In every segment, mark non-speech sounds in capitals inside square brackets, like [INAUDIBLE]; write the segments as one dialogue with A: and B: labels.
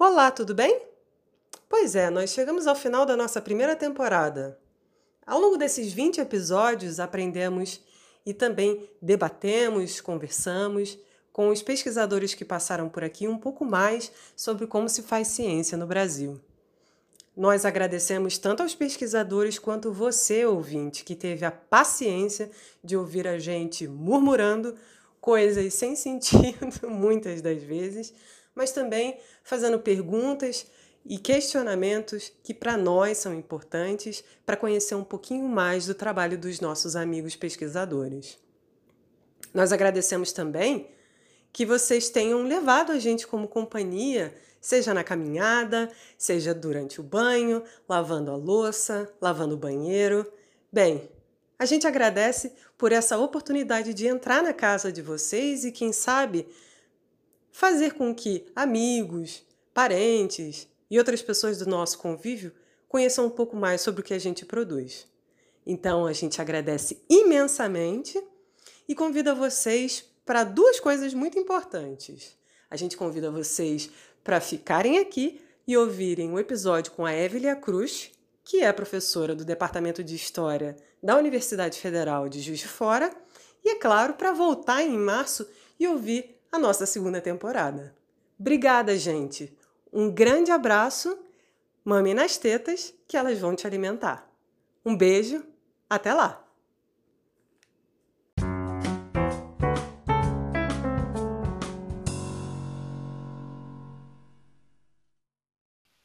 A: Olá, tudo bem? Pois é, nós chegamos ao final da nossa primeira temporada. Ao longo desses 20 episódios, aprendemos e também debatemos, conversamos com os pesquisadores que passaram por aqui um pouco mais sobre como se faz ciência no Brasil. Nós agradecemos tanto aos pesquisadores quanto você, ouvinte, que teve a paciência de ouvir a gente murmurando coisas sem [LAUGHS] sentido, muitas das vezes, mas também fazendo perguntas e questionamentos que para nós são importantes para conhecer um pouquinho mais do trabalho dos nossos amigos pesquisadores. Nós agradecemos também que vocês tenham levado a gente como companhia seja na caminhada, seja durante o banho, lavando a louça, lavando o banheiro. Bem, a gente agradece por essa oportunidade de entrar na casa de vocês e, quem sabe, fazer com que amigos, parentes e outras pessoas do nosso convívio conheçam um pouco mais sobre o que a gente produz. Então, a gente agradece imensamente e convida vocês para duas coisas muito importantes. A gente convida vocês para ficarem aqui e ouvirem um episódio com a Evelia Cruz, que é professora do Departamento de História da Universidade Federal de Juiz de Fora, e, é claro, para voltar em março e ouvir a nossa segunda temporada. Obrigada, gente! Um grande abraço, mame nas tetas, que elas vão te alimentar. Um beijo, até lá!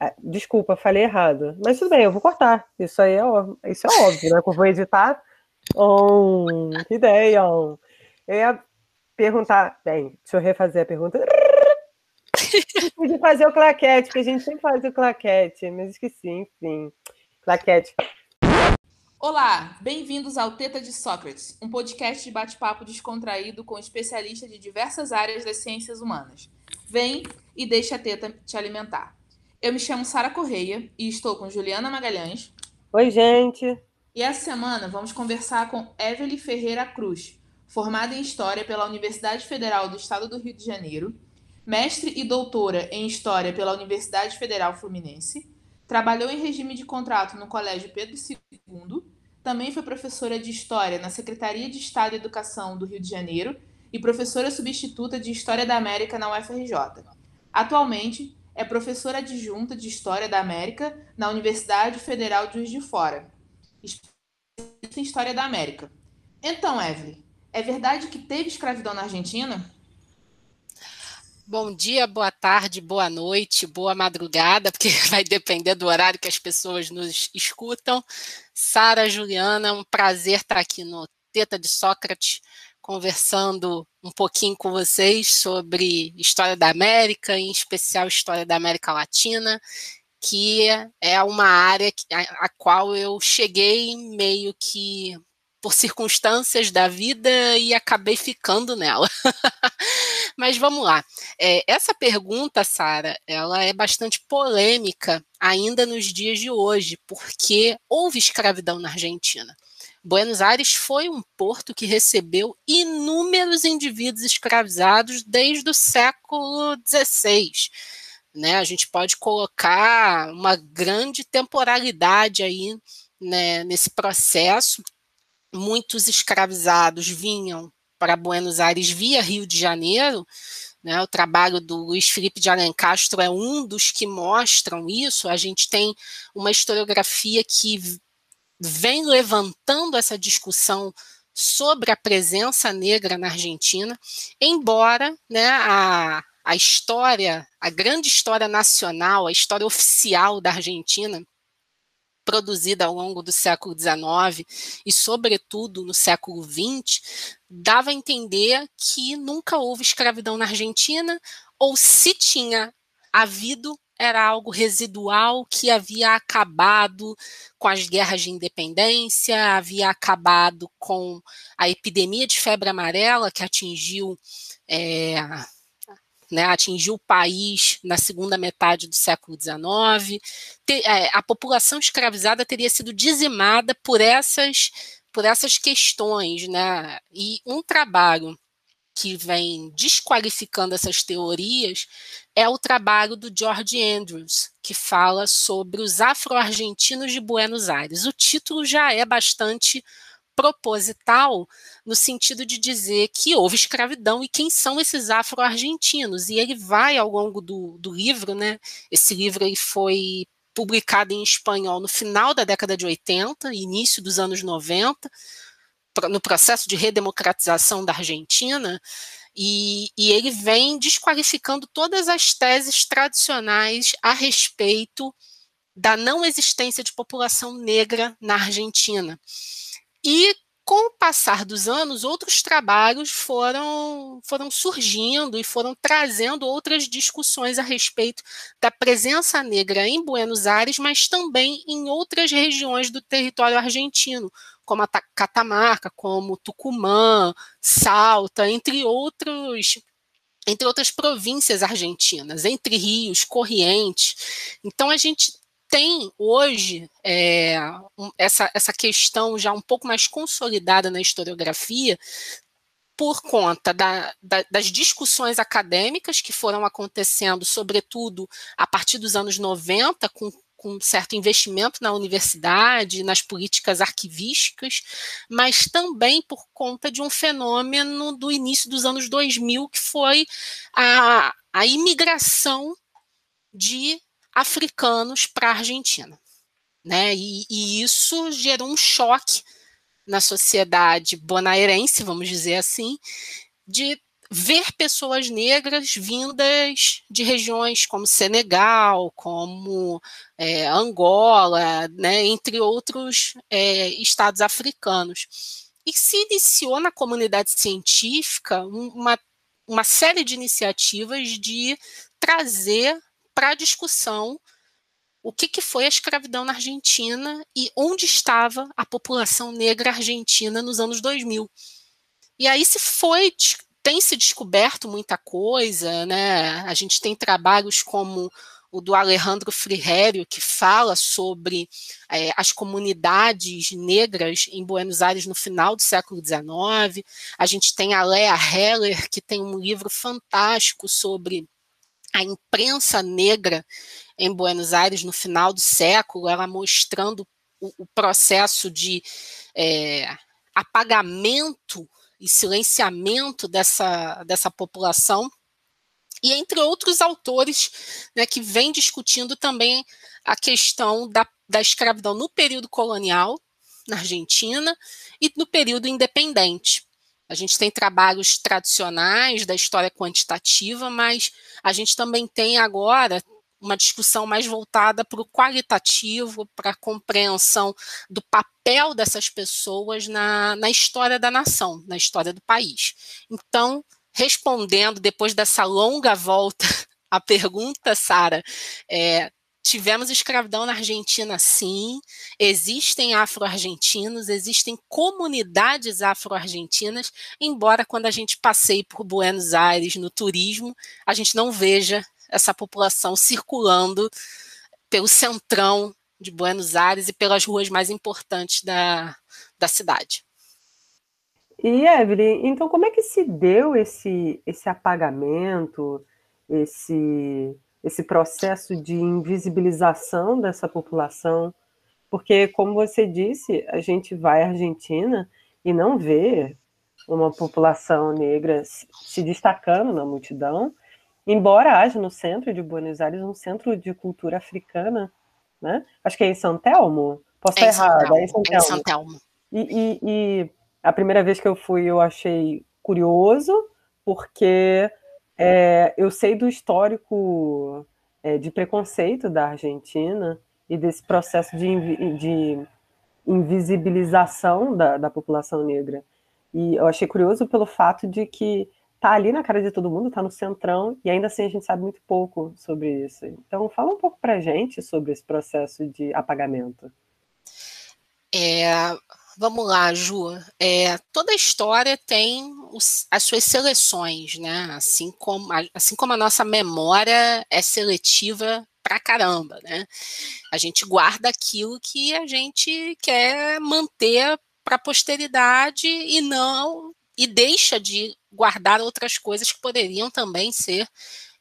B: É, desculpa, falei errado. Mas tudo bem, eu vou cortar. Isso aí é, isso é óbvio, né? Que eu vou editar. Oh, que ideia! Eu ia perguntar. Bem, deixa eu refazer a pergunta. [LAUGHS] de fazer o claquete, que a gente sempre faz o claquete, mas esqueci, enfim. Claquete.
C: Olá, bem-vindos ao Teta de Sócrates, um podcast de bate-papo descontraído com especialistas de diversas áreas das ciências humanas. Vem e deixa a teta te alimentar. Eu me chamo Sara Correia e estou com Juliana Magalhães.
B: Oi, gente.
C: E essa semana vamos conversar com Evelyn Ferreira Cruz, formada em História pela Universidade Federal do Estado do Rio de Janeiro, mestre e doutora em História pela Universidade Federal Fluminense, trabalhou em regime de contrato no Colégio Pedro II, também foi professora de História na Secretaria de Estado de Educação do Rio de Janeiro e professora substituta de História da América na UFRJ. Atualmente, é professora adjunta de História da América na Universidade Federal de Juiz de Fora, em História da América. Então, Evelyn, é verdade que teve escravidão na Argentina?
D: Bom dia, boa tarde, boa noite, boa madrugada, porque [LAUGHS] vai depender do horário que as pessoas nos escutam. Sara, Juliana, um prazer estar aqui no Teta de Sócrates conversando um pouquinho com vocês sobre história da América, em especial história da América Latina, que é uma área a, qual eu cheguei meio que por circunstâncias da vida e acabei ficando nela. [LAUGHS] Mas vamos lá. É, essa pergunta, Sara, ela é bastante polêmica ainda nos dias de hoje, porque houve escravidão na Argentina. Buenos Aires foi um porto que recebeu inúmeros indivíduos escravizados desde o século XVI. Né? A gente pode colocar uma grande temporalidade aí né, nesse processo. Muitos escravizados vinham para Buenos Aires via Rio de Janeiro. Né? O trabalho do Luiz Felipe de Alencastro é um dos que mostram isso. A gente tem uma historiografia que vem levantando essa discussão sobre a presença negra na Argentina, embora né, a, a história, a grande história nacional, a história oficial da Argentina, produzida ao longo do século XIX e, sobretudo, no século XX, dava a entender que nunca houve escravidão na Argentina, ou se tinha havido, era algo residual que havia acabado com as guerras de independência, havia acabado com a epidemia de febre amarela que atingiu é, né, atingiu o país na segunda metade do século XIX. É, a população escravizada teria sido dizimada por essas, por essas questões. Né? E um trabalho que vem desqualificando essas teorias é o trabalho do George Andrews, que fala sobre os afro-argentinos de Buenos Aires. O título já é bastante proposital no sentido de dizer que houve escravidão e quem são esses afro-argentinos. E ele vai ao longo do, do livro, né? Esse livro ele foi publicado em espanhol no final da década de 80, início dos anos 90, no processo de redemocratização da Argentina, e, e, ele vem desqualificando todas as teses tradicionais a respeito da não existência de população negra na Argentina. E com o passar dos anos, outros trabalhos foram, foram surgindo e foram trazendo outras discussões a respeito da presença negra em Buenos Aires, mas também em outras regiões do território argentino, como a Catamarca, como Tucumã, Salta, entre outros entre outras províncias argentinas, entre rios, Corrientes. Então a gente tem hoje é, um, essa, essa questão já um pouco mais consolidada na historiografia por conta da, da, das discussões acadêmicas que foram acontecendo, sobretudo a partir dos anos 90, com, com certo investimento na universidade, nas políticas arquivísticas, mas também por conta de um fenômeno do início dos anos 2000, que foi a, a imigração de africanos para a Argentina. Né? E, e, isso gerou um choque na sociedade bonaerense, vamos dizer assim, de ver pessoas negras vindas de regiões como Senegal, como é, Angola, né, entre outros é, estados africanos. E se iniciou na comunidade científica uma, uma série de iniciativas de trazer para a discussão o que, que foi a escravidão na Argentina e onde estava a população negra argentina nos anos 2000. E aí se foi, tem se descoberto muita coisa, né? A gente tem trabalhos como o do Alejandro Frigerio, que fala sobre é, as comunidades negras em Buenos Aires no final do século XIX. A gente tem a Lea Heller, que tem um livro fantástico sobre a imprensa negra em Buenos Aires no final do século, ela mostrando o, o processo de é, apagamento e silenciamento dessa, dessa população, e entre outros autores né, que vêm discutindo também a questão da, da escravidão no período colonial na Argentina e no período independente. A gente tem trabalhos tradicionais da história quantitativa, mas a gente também tem agora uma discussão mais voltada para o qualitativo, para a compreensão do papel dessas pessoas na, na história da nação, na história do país. Então, respondendo depois dessa longa volta [LAUGHS] à pergunta, Sara, é, Tivemos escravidão na Argentina, sim. Existem afro-argentinos, existem comunidades afro-argentinas, embora quando a gente passeie por Buenos Aires no turismo, a gente não veja essa população circulando pelo centrão de Buenos Aires e pelas ruas mais importantes da, da cidade.
A: E Evelyn, então como é que se deu esse, esse apagamento, esse esse processo de invisibilização dessa população, porque, como você disse, a gente vai à Argentina e não vê uma população negra se destacando na multidão, embora haja no centro de Buenos Aires um centro de cultura africana, né? Acho que é em São Telmo. Posso é estar errada, é em São Telmo. É em São Telmo. E, e, e a primeira vez que eu fui, eu achei curioso, porque é, eu sei do histórico é, de preconceito da Argentina e desse processo de, de invisibilização da, da, população negra. E eu achei curioso pelo fato de que tá ali na cara de todo mundo, tá no centrão, e ainda assim a gente sabe muito pouco sobre isso. Então, fala um pouco pra gente sobre esse processo de apagamento.
D: É, Vamos lá, Ju. É, toda história tem os, as suas seleções, né? Assim como, assim como a nossa memória é seletiva pra caramba, né? A gente guarda aquilo que a gente quer manter para a posteridade e não e deixa de guardar outras coisas que poderiam também ser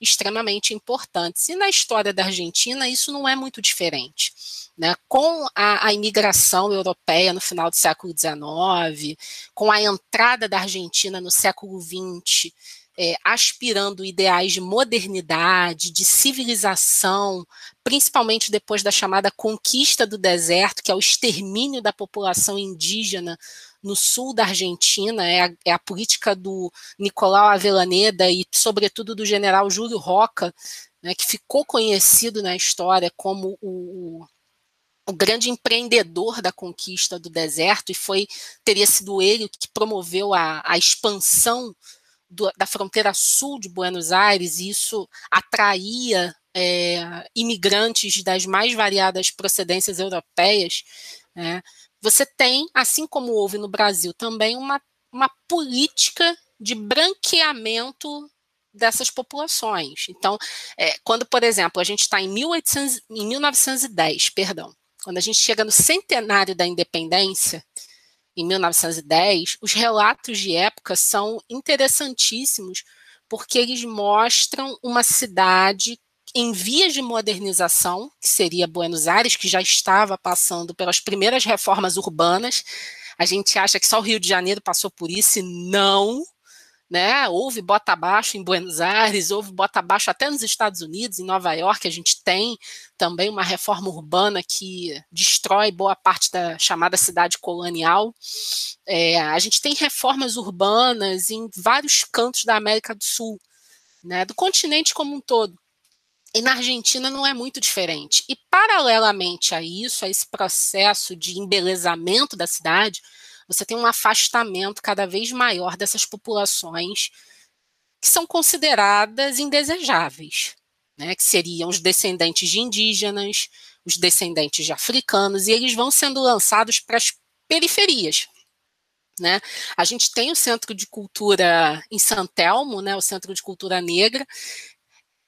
D: extremamente importantes. E na história da Argentina, isso não é muito diferente. Né? Com a, a imigração europeia no final do século XIX, com a entrada da Argentina no século XX, é, aspirando ideais de modernidade, de civilização, principalmente depois da chamada conquista do deserto, que é o extermínio da população indígena no sul da Argentina, é a, é a política do Nicolau Avellaneda e, sobretudo, do general Júlio Roca, né, que ficou conhecido na história como o, o grande empreendedor da conquista do deserto e foi teria sido ele que promoveu a, a expansão do, da fronteira sul de Buenos Aires e isso atraía é, imigrantes das mais variadas procedências europeias né, você tem, assim como houve no Brasil também, uma, uma política de branqueamento dessas populações. Então, é, quando, por exemplo, a gente está em, em 1910, perdão, quando a gente chega no centenário da independência, em 1910, os relatos de época são interessantíssimos, porque eles mostram uma cidade em vias de modernização, que seria Buenos Aires, que já estava passando pelas primeiras reformas urbanas. A gente acha que só o Rio de Janeiro passou por isso, e não. Né? Houve bota abaixo em Buenos Aires, houve bota abaixo até nos Estados Unidos, em Nova York, a gente tem também uma reforma urbana que destrói boa parte da chamada cidade colonial. É, a gente tem reformas urbanas em vários cantos da América do Sul, né? do continente como um todo. E na Argentina não é muito diferente. E, paralelamente a isso, a esse processo de embelezamento da cidade, você tem um afastamento cada vez maior dessas populações que são consideradas indesejáveis, né? que seriam os descendentes de indígenas, os descendentes de africanos, e eles vão sendo lançados para as periferias. Né? A gente tem o Centro de Cultura em Santelmo, né, o Centro de Cultura Negra,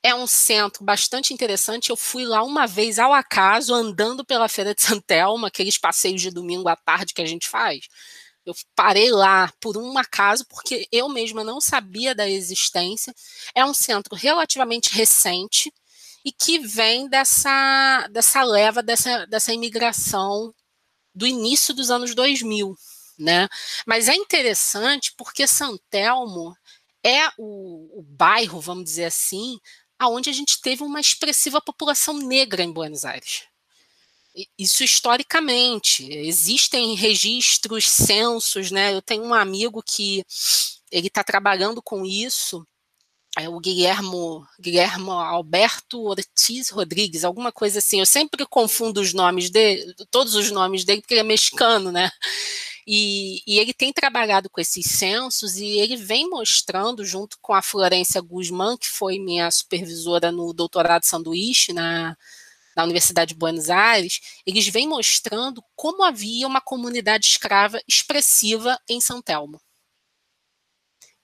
D: é um centro bastante interessante. Eu fui lá uma vez ao acaso, andando pela Feira de Santelma, aqueles passeios de domingo à tarde que a gente faz. Eu parei lá por um acaso, porque eu mesma não sabia da existência. É um centro relativamente recente e que vem dessa, dessa leva, dessa, dessa imigração do início dos anos 2000. Né? Mas é interessante porque Santelmo é o, o bairro, vamos dizer assim, aonde a gente teve uma expressiva população negra em Buenos Aires. Isso historicamente, existem registros, censos, né? Eu tenho um amigo que ele está trabalhando com isso, é o Guilhermo, Guilhermo Alberto Ortiz Rodrigues, alguma coisa assim. Eu sempre confundo os nomes dele, todos os nomes dele, porque ele é mexicano, né? E, e, ele tem trabalhado com esses censos e ele vem mostrando, junto com a Florência Guzmán, que foi minha supervisora no doutorado sanduíche na, na Universidade de Buenos Aires, eles vêm mostrando como havia uma comunidade escrava expressiva em São Telmo.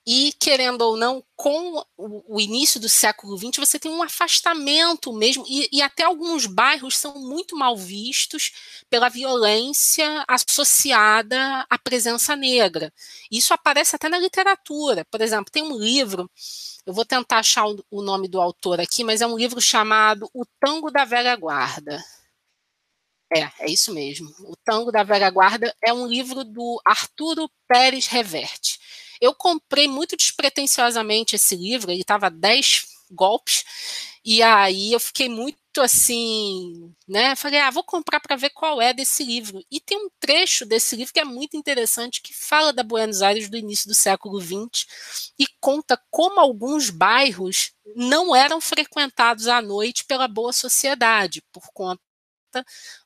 D: E, querendo ou não, com o, início do século XX, você tem um afastamento mesmo, e, e, até alguns bairros são muito mal vistos pela violência associada à presença negra. Isso aparece até na literatura. Por exemplo, tem um livro, eu vou tentar achar o, o nome do autor aqui, mas é um livro chamado O Tango da Velha Guarda. É, é isso mesmo. O Tango da Velha Guarda é um livro do Arturo Pérez Reverte. Eu comprei muito despretensiosamente esse livro, ele estava 10 golpes, e aí eu fiquei muito assim, né? Falei, ah, vou comprar para ver qual é desse livro. E tem um trecho desse livro que é muito interessante, que fala da Buenos Aires do início do século XX e conta como alguns bairros não eram frequentados à noite pela boa sociedade, por conta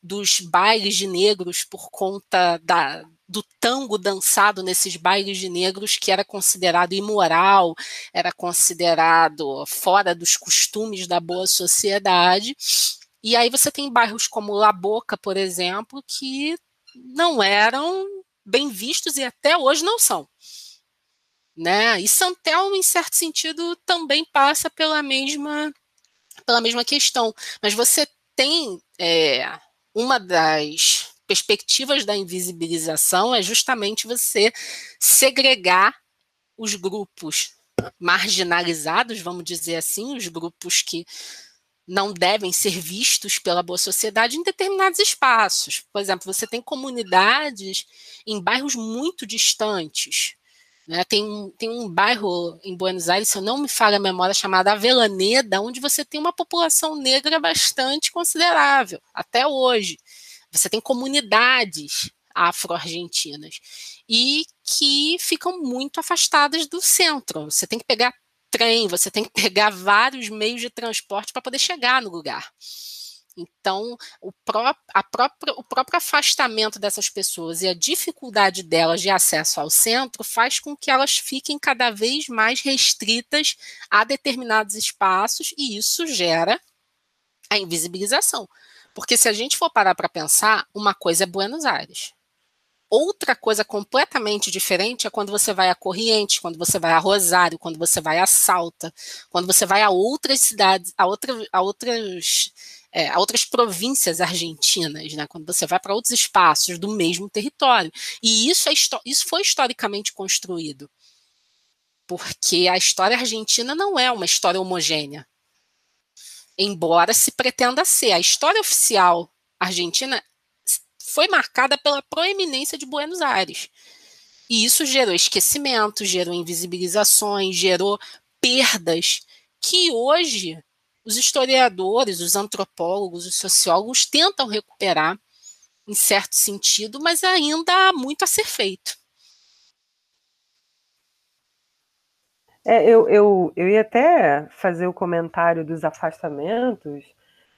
D: dos bailes de negros, por conta da, do tango dançado nesses bailes de negros que era considerado imoral, era considerado fora dos costumes da boa sociedade. E aí você tem bairros como La Boca, por exemplo, que não eram bem vistos e até hoje não são. Né? E Santelmo, em certo sentido, também passa pela mesma, pela mesma questão. Mas você tem é, uma das perspectivas da invisibilização é justamente você segregar os grupos marginalizados, vamos dizer assim, os grupos que não devem ser vistos pela boa sociedade em determinados espaços. Por exemplo, você tem comunidades em bairros muito distantes. Né? Tem, tem um bairro em Buenos Aires, se eu não me falha a memória, chamado Avelaneda, onde você tem uma população negra bastante considerável, até hoje. Você tem comunidades afro-argentinas e que ficam muito afastadas do centro. Você tem que pegar trem, você tem que [LAUGHS] pegar vários meios de transporte para poder chegar no lugar. Então, o, pró própria, o próprio afastamento dessas pessoas e a dificuldade delas de acesso ao centro faz com que elas fiquem cada vez mais restritas a determinados espaços, e isso gera a invisibilização. Porque se a gente for parar para pensar, uma coisa é Buenos Aires, Outra coisa completamente diferente é quando você vai a Corrientes, quando você vai a Rosário, quando você vai a Salta, quando você vai a outras cidades, a, outra, a outras é, a outras províncias argentinas, né, quando você vai para outros espaços do mesmo território. E isso, é, isso foi historicamente construído. Porque a história argentina não é uma história homogênea. Embora se pretenda ser. A história oficial argentina foi marcada pela proeminência de Buenos Aires. E isso gerou esquecimento, gerou invisibilizações, gerou perdas que hoje os historiadores, os antropólogos, os sociólogos tentam recuperar em certo sentido, mas ainda há muito a ser feito.
A: É, eu, eu, eu ia até fazer o comentário dos afastamentos,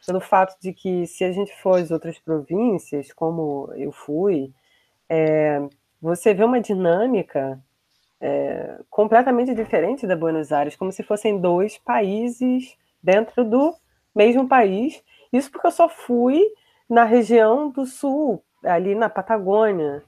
A: pelo fato de que se a gente for às outras províncias, como eu fui, é, você vê uma dinâmica é, completamente diferente da Buenos Aires, como se fossem dois países dentro do mesmo país. Isso porque eu só fui na região do sul, ali na Patagônia.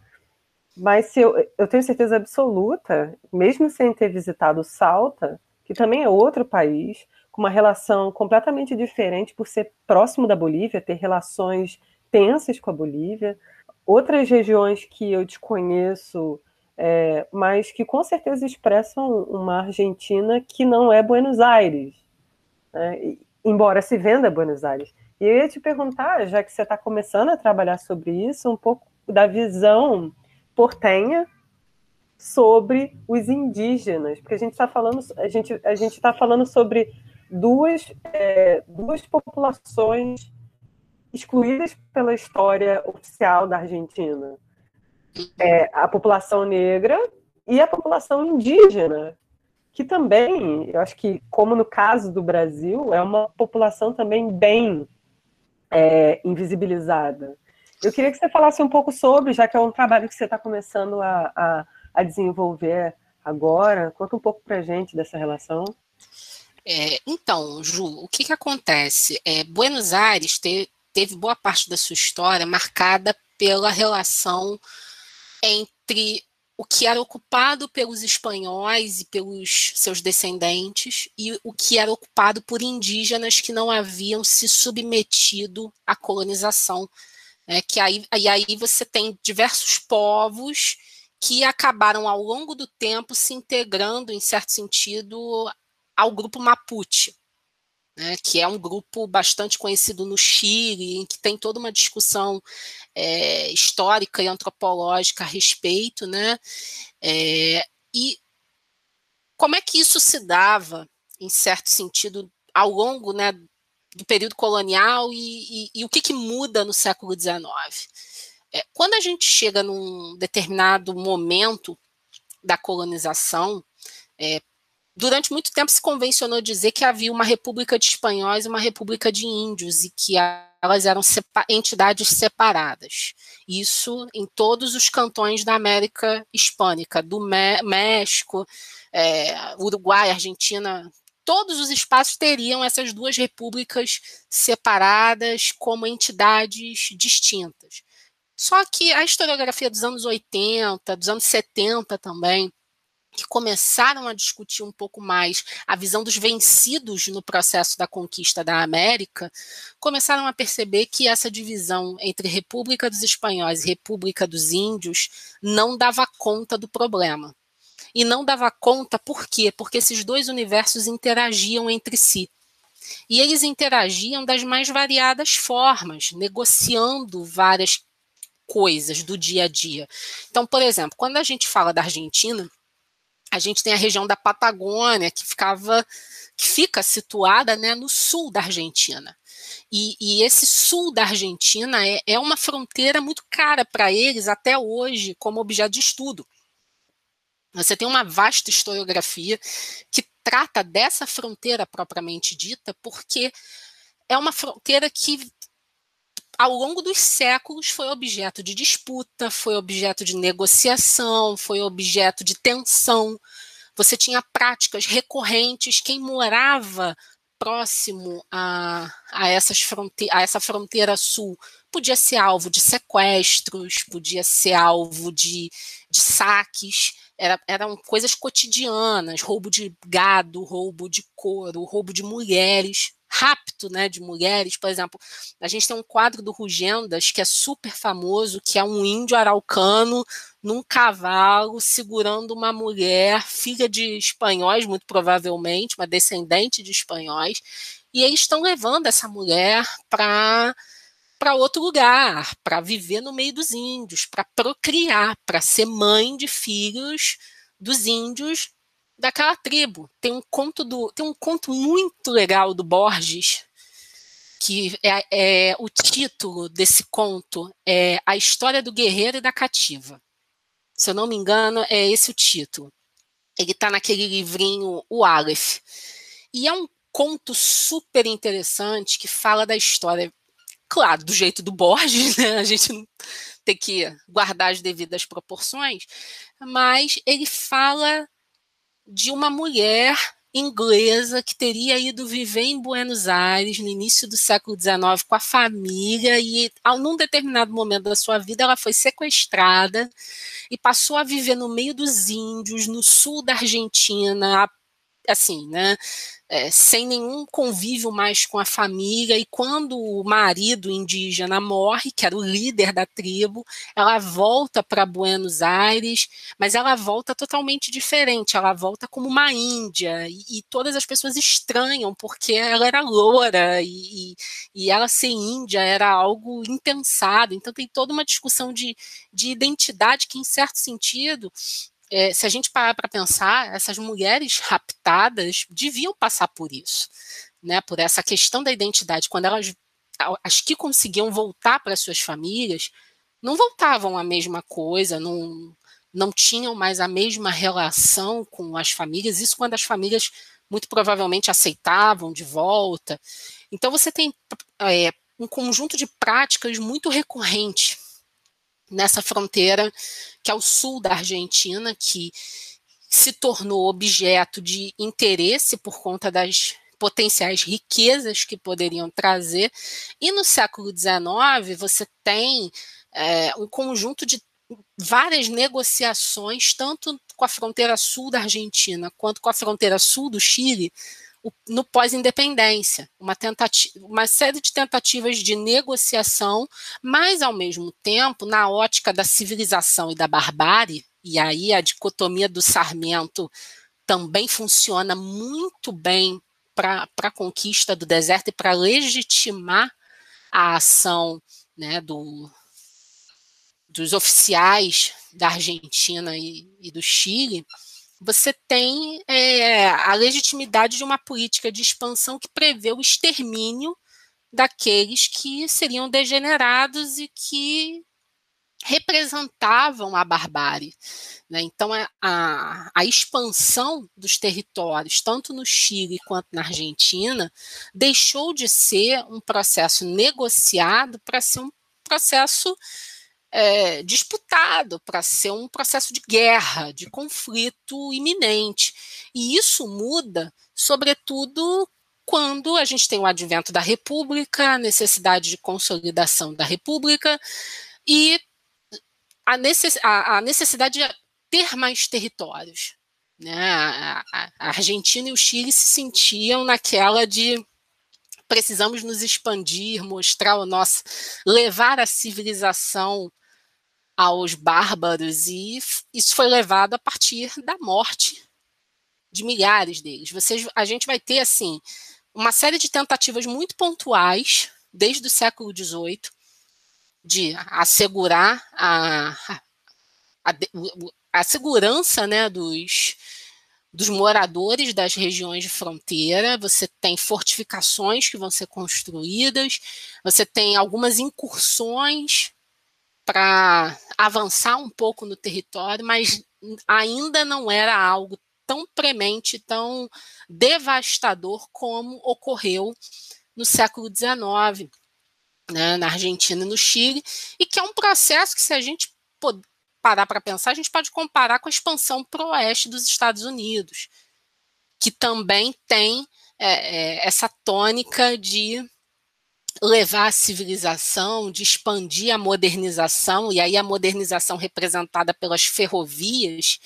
A: Mas se eu, eu tenho certeza absoluta, mesmo sem ter visitado Salta, que também é outro país, com uma relação completamente diferente por ser próximo da Bolívia, ter relações tensas com a Bolívia. Outras regiões que eu desconheço, é, mas que com certeza expressam uma Argentina que não é Buenos Aires, né? embora se venda Buenos Aires. E eu ia te perguntar, já que você está começando a trabalhar sobre isso, um pouco da visão portenha sobre os indígenas, porque a gente está falando, a gente a gente está falando sobre duas, é, duas populações excluídas pela história oficial da Argentina. É, a população negra e a população indígena, que também, eu acho que, como no caso do Brasil, é uma população também bem é, invisibilizada. Eu queria que você falasse um pouco sobre, já que é um trabalho que você está começando a, a, a, desenvolver agora, conta um pouco para gente dessa relação.
D: É, então, Ju, o que, que acontece? É, Buenos Aires te, teve boa parte da sua história marcada pela relação entre o que era ocupado pelos espanhóis e pelos seus descendentes e o que era ocupado por indígenas que não haviam se submetido à colonização. Né? Que aí, e aí você tem diversos povos que acabaram ao longo do tempo se integrando, em certo sentido, ao grupo Mapuche, né, que é um grupo bastante conhecido no Chile, em que tem toda uma discussão é, histórica e antropológica a respeito, né? É, e como é que isso se dava, em certo sentido, ao longo né, do período colonial e, e, e o que, que, muda no século XIX? É, quando a gente chega num determinado momento da colonização, é, durante muito tempo se convencionou dizer que havia uma república de espanhóis e uma república de índios e que elas eram sepa entidades separadas. Isso em todos os cantões da América Hispânica, do México, é, Uruguai, Argentina, todos os espaços teriam essas duas repúblicas separadas como entidades distintas. Só que a historiografia dos anos 80, dos anos 70 também, que começaram a discutir um pouco mais a visão dos vencidos no processo da conquista da América, começaram a perceber que essa divisão entre República dos Espanhóis e República dos Índios não dava conta do problema. E não dava conta, por quê? Porque esses dois universos interagiam entre si. E eles interagiam das mais variadas formas, negociando várias coisas do dia a dia. Então, por exemplo, quando a gente fala da Argentina, a gente tem a região da Patagônia, que ficava que fica situada né, no sul da Argentina. E, e, esse sul da Argentina é, é uma fronteira muito cara para eles até hoje, como objeto de estudo. Você tem uma vasta historiografia que trata dessa fronteira propriamente dita, porque é uma fronteira que, ao longo dos séculos, foi objeto de disputa, foi objeto de negociação, foi objeto de tensão. Você tinha práticas recorrentes, quem morava próximo a, a, essas fronte a essa fronteira sul podia ser alvo de sequestros, podia ser alvo de, de saques, era, eram coisas cotidianas, roubo de gado, roubo de couro, roubo de mulheres, rapto né, de mulheres, por exemplo, a gente tem um quadro do Rugendas que é super famoso, que é um índio araucano num cavalo segurando uma mulher, filha de espanhóis, muito provavelmente, uma descendente de espanhóis, e eles estão levando essa mulher para para outro lugar, para viver no meio dos índios, para procriar, para ser mãe de filhos dos índios daquela tribo. Tem um conto do, tem um conto muito legal do Borges que é, é o título desse conto é a história do guerreiro e da cativa. Se eu não me engano, é esse o título. Ele está naquele livrinho O Aleph. E é um conto super interessante que fala da história, claro, do jeito do Borges, [LAUGHS] né? A gente tem que guardar as devidas proporções, mas ele fala de uma mulher inglesa que teria ido viver em Buenos Aires no início do século XIX com a família e, num determinado momento da sua vida, ela foi sequestrada e passou a viver no meio dos índios, no sul da Argentina, assim, né? é, sem nenhum convívio mais com a família, e quando o marido indígena morre, que era o líder da tribo, ela volta para Buenos Aires, mas ela volta totalmente diferente, ela volta como uma índia, e, e todas as pessoas estranham, porque ela era loura, e, e, ela ser índia era algo impensado, então tem toda uma discussão de, de identidade que, em certo sentido, é, se a gente parar para pensar, essas mulheres raptadas deviam passar por isso, né? Por essa questão da identidade. Quando elas, as que conseguiam voltar para suas famílias, não voltavam a mesma coisa, não, não tinham mais a mesma relação com as famílias. Isso quando as famílias muito provavelmente aceitavam de volta. Então você tem é, um conjunto de práticas muito recorrente nessa fronteira que é o sul da Argentina, que se tornou objeto de interesse por conta das potenciais riquezas que poderiam trazer. E no século XIX, você tem é, um conjunto de várias negociações, tanto com a fronteira sul da Argentina quanto com a fronteira sul do Chile, no pós-independência, uma, uma série de tentativas de negociação, mas ao mesmo tempo, na ótica da civilização e da barbárie, e aí a dicotomia do Sarmento também funciona muito bem para a conquista do deserto e para legitimar a ação né, do, dos oficiais da Argentina e, e do Chile você tem é, a legitimidade de uma política de expansão que prevê o extermínio daqueles que seriam degenerados e que representavam a barbárie. Né? Então, a, a, a, expansão dos territórios, tanto no Chile quanto na Argentina, deixou de ser um processo negociado para ser um processo é, disputado para ser um processo de guerra, de conflito iminente. E isso muda, sobretudo, quando a gente tem o advento da República, a necessidade de consolidação da República e a, necess, a, a necessidade de ter mais territórios. Né? A, a Argentina e o Chile se sentiam naquela de precisamos nos expandir, mostrar o nosso, levar a civilização aos bárbaros, e isso foi levado a partir da morte de milhares deles. Vocês, a gente vai ter assim uma série de tentativas muito pontuais desde o século XVIII de assegurar a, a, a segurança né, dos, dos moradores das regiões de fronteira, você tem fortificações que vão ser construídas, você tem algumas incursões para avançar um pouco no território, mas ainda não era algo tão premente, tão devastador como ocorreu no século XIX, né, na Argentina e no Chile, e que é um processo que, se a gente parar para pensar, a gente pode comparar com a expansão para o oeste dos Estados Unidos, que também tem é, é, essa tônica de levar a civilização, de expandir a modernização, e aí a modernização representada pelas ferrovias,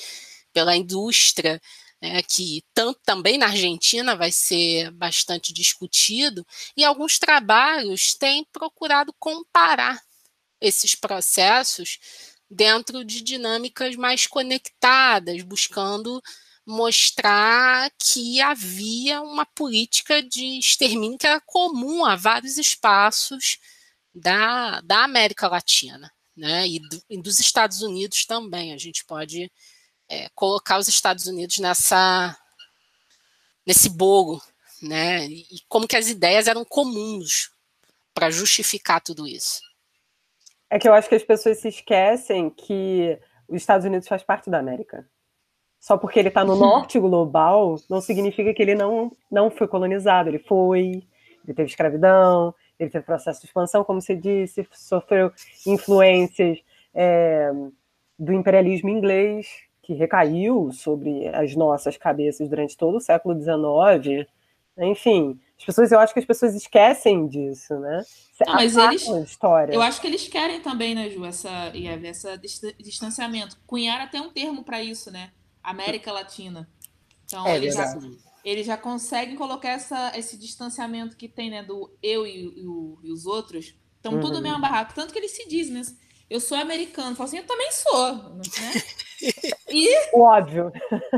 D: pela indústria, né, que tanto também na Argentina vai ser bastante discutido, e alguns trabalhos têm procurado comparar esses processos dentro de dinâmicas mais conectadas, buscando mostrar que havia uma política de extermínio que era comum a vários espaços da, da América Latina, né? E, do, e dos Estados Unidos também. A gente pode é, colocar os Estados Unidos nessa nesse bolo, né? E como que as ideias eram comuns para justificar tudo isso.
A: É que eu acho que as pessoas se esquecem que os Estados Unidos faz parte da América. Só porque ele está no [LAUGHS] norte global, não significa que ele não, não foi colonizado. Ele foi, ele teve escravidão, ele teve processo de expansão, como você disse, sofreu influências é, do imperialismo inglês, que recaiu sobre as nossas cabeças durante todo o século XIX. Enfim, as pessoas, eu acho que as pessoas esquecem disso, né?
C: Não, mas eles, história. eu acho que eles querem também, né, Ju, essa, essa distanciamento. Cunhar até um termo para isso, né? América Latina. Então, é, eles, já, eles já conseguem colocar essa, esse distanciamento que tem, né, do eu e, e, e os outros. Então, uhum. tudo mesmo barraco. Tanto que eles se dizem, né? Eu sou americano. Falo assim, eu também sou. Né? [LAUGHS]
A: E. Óbvio.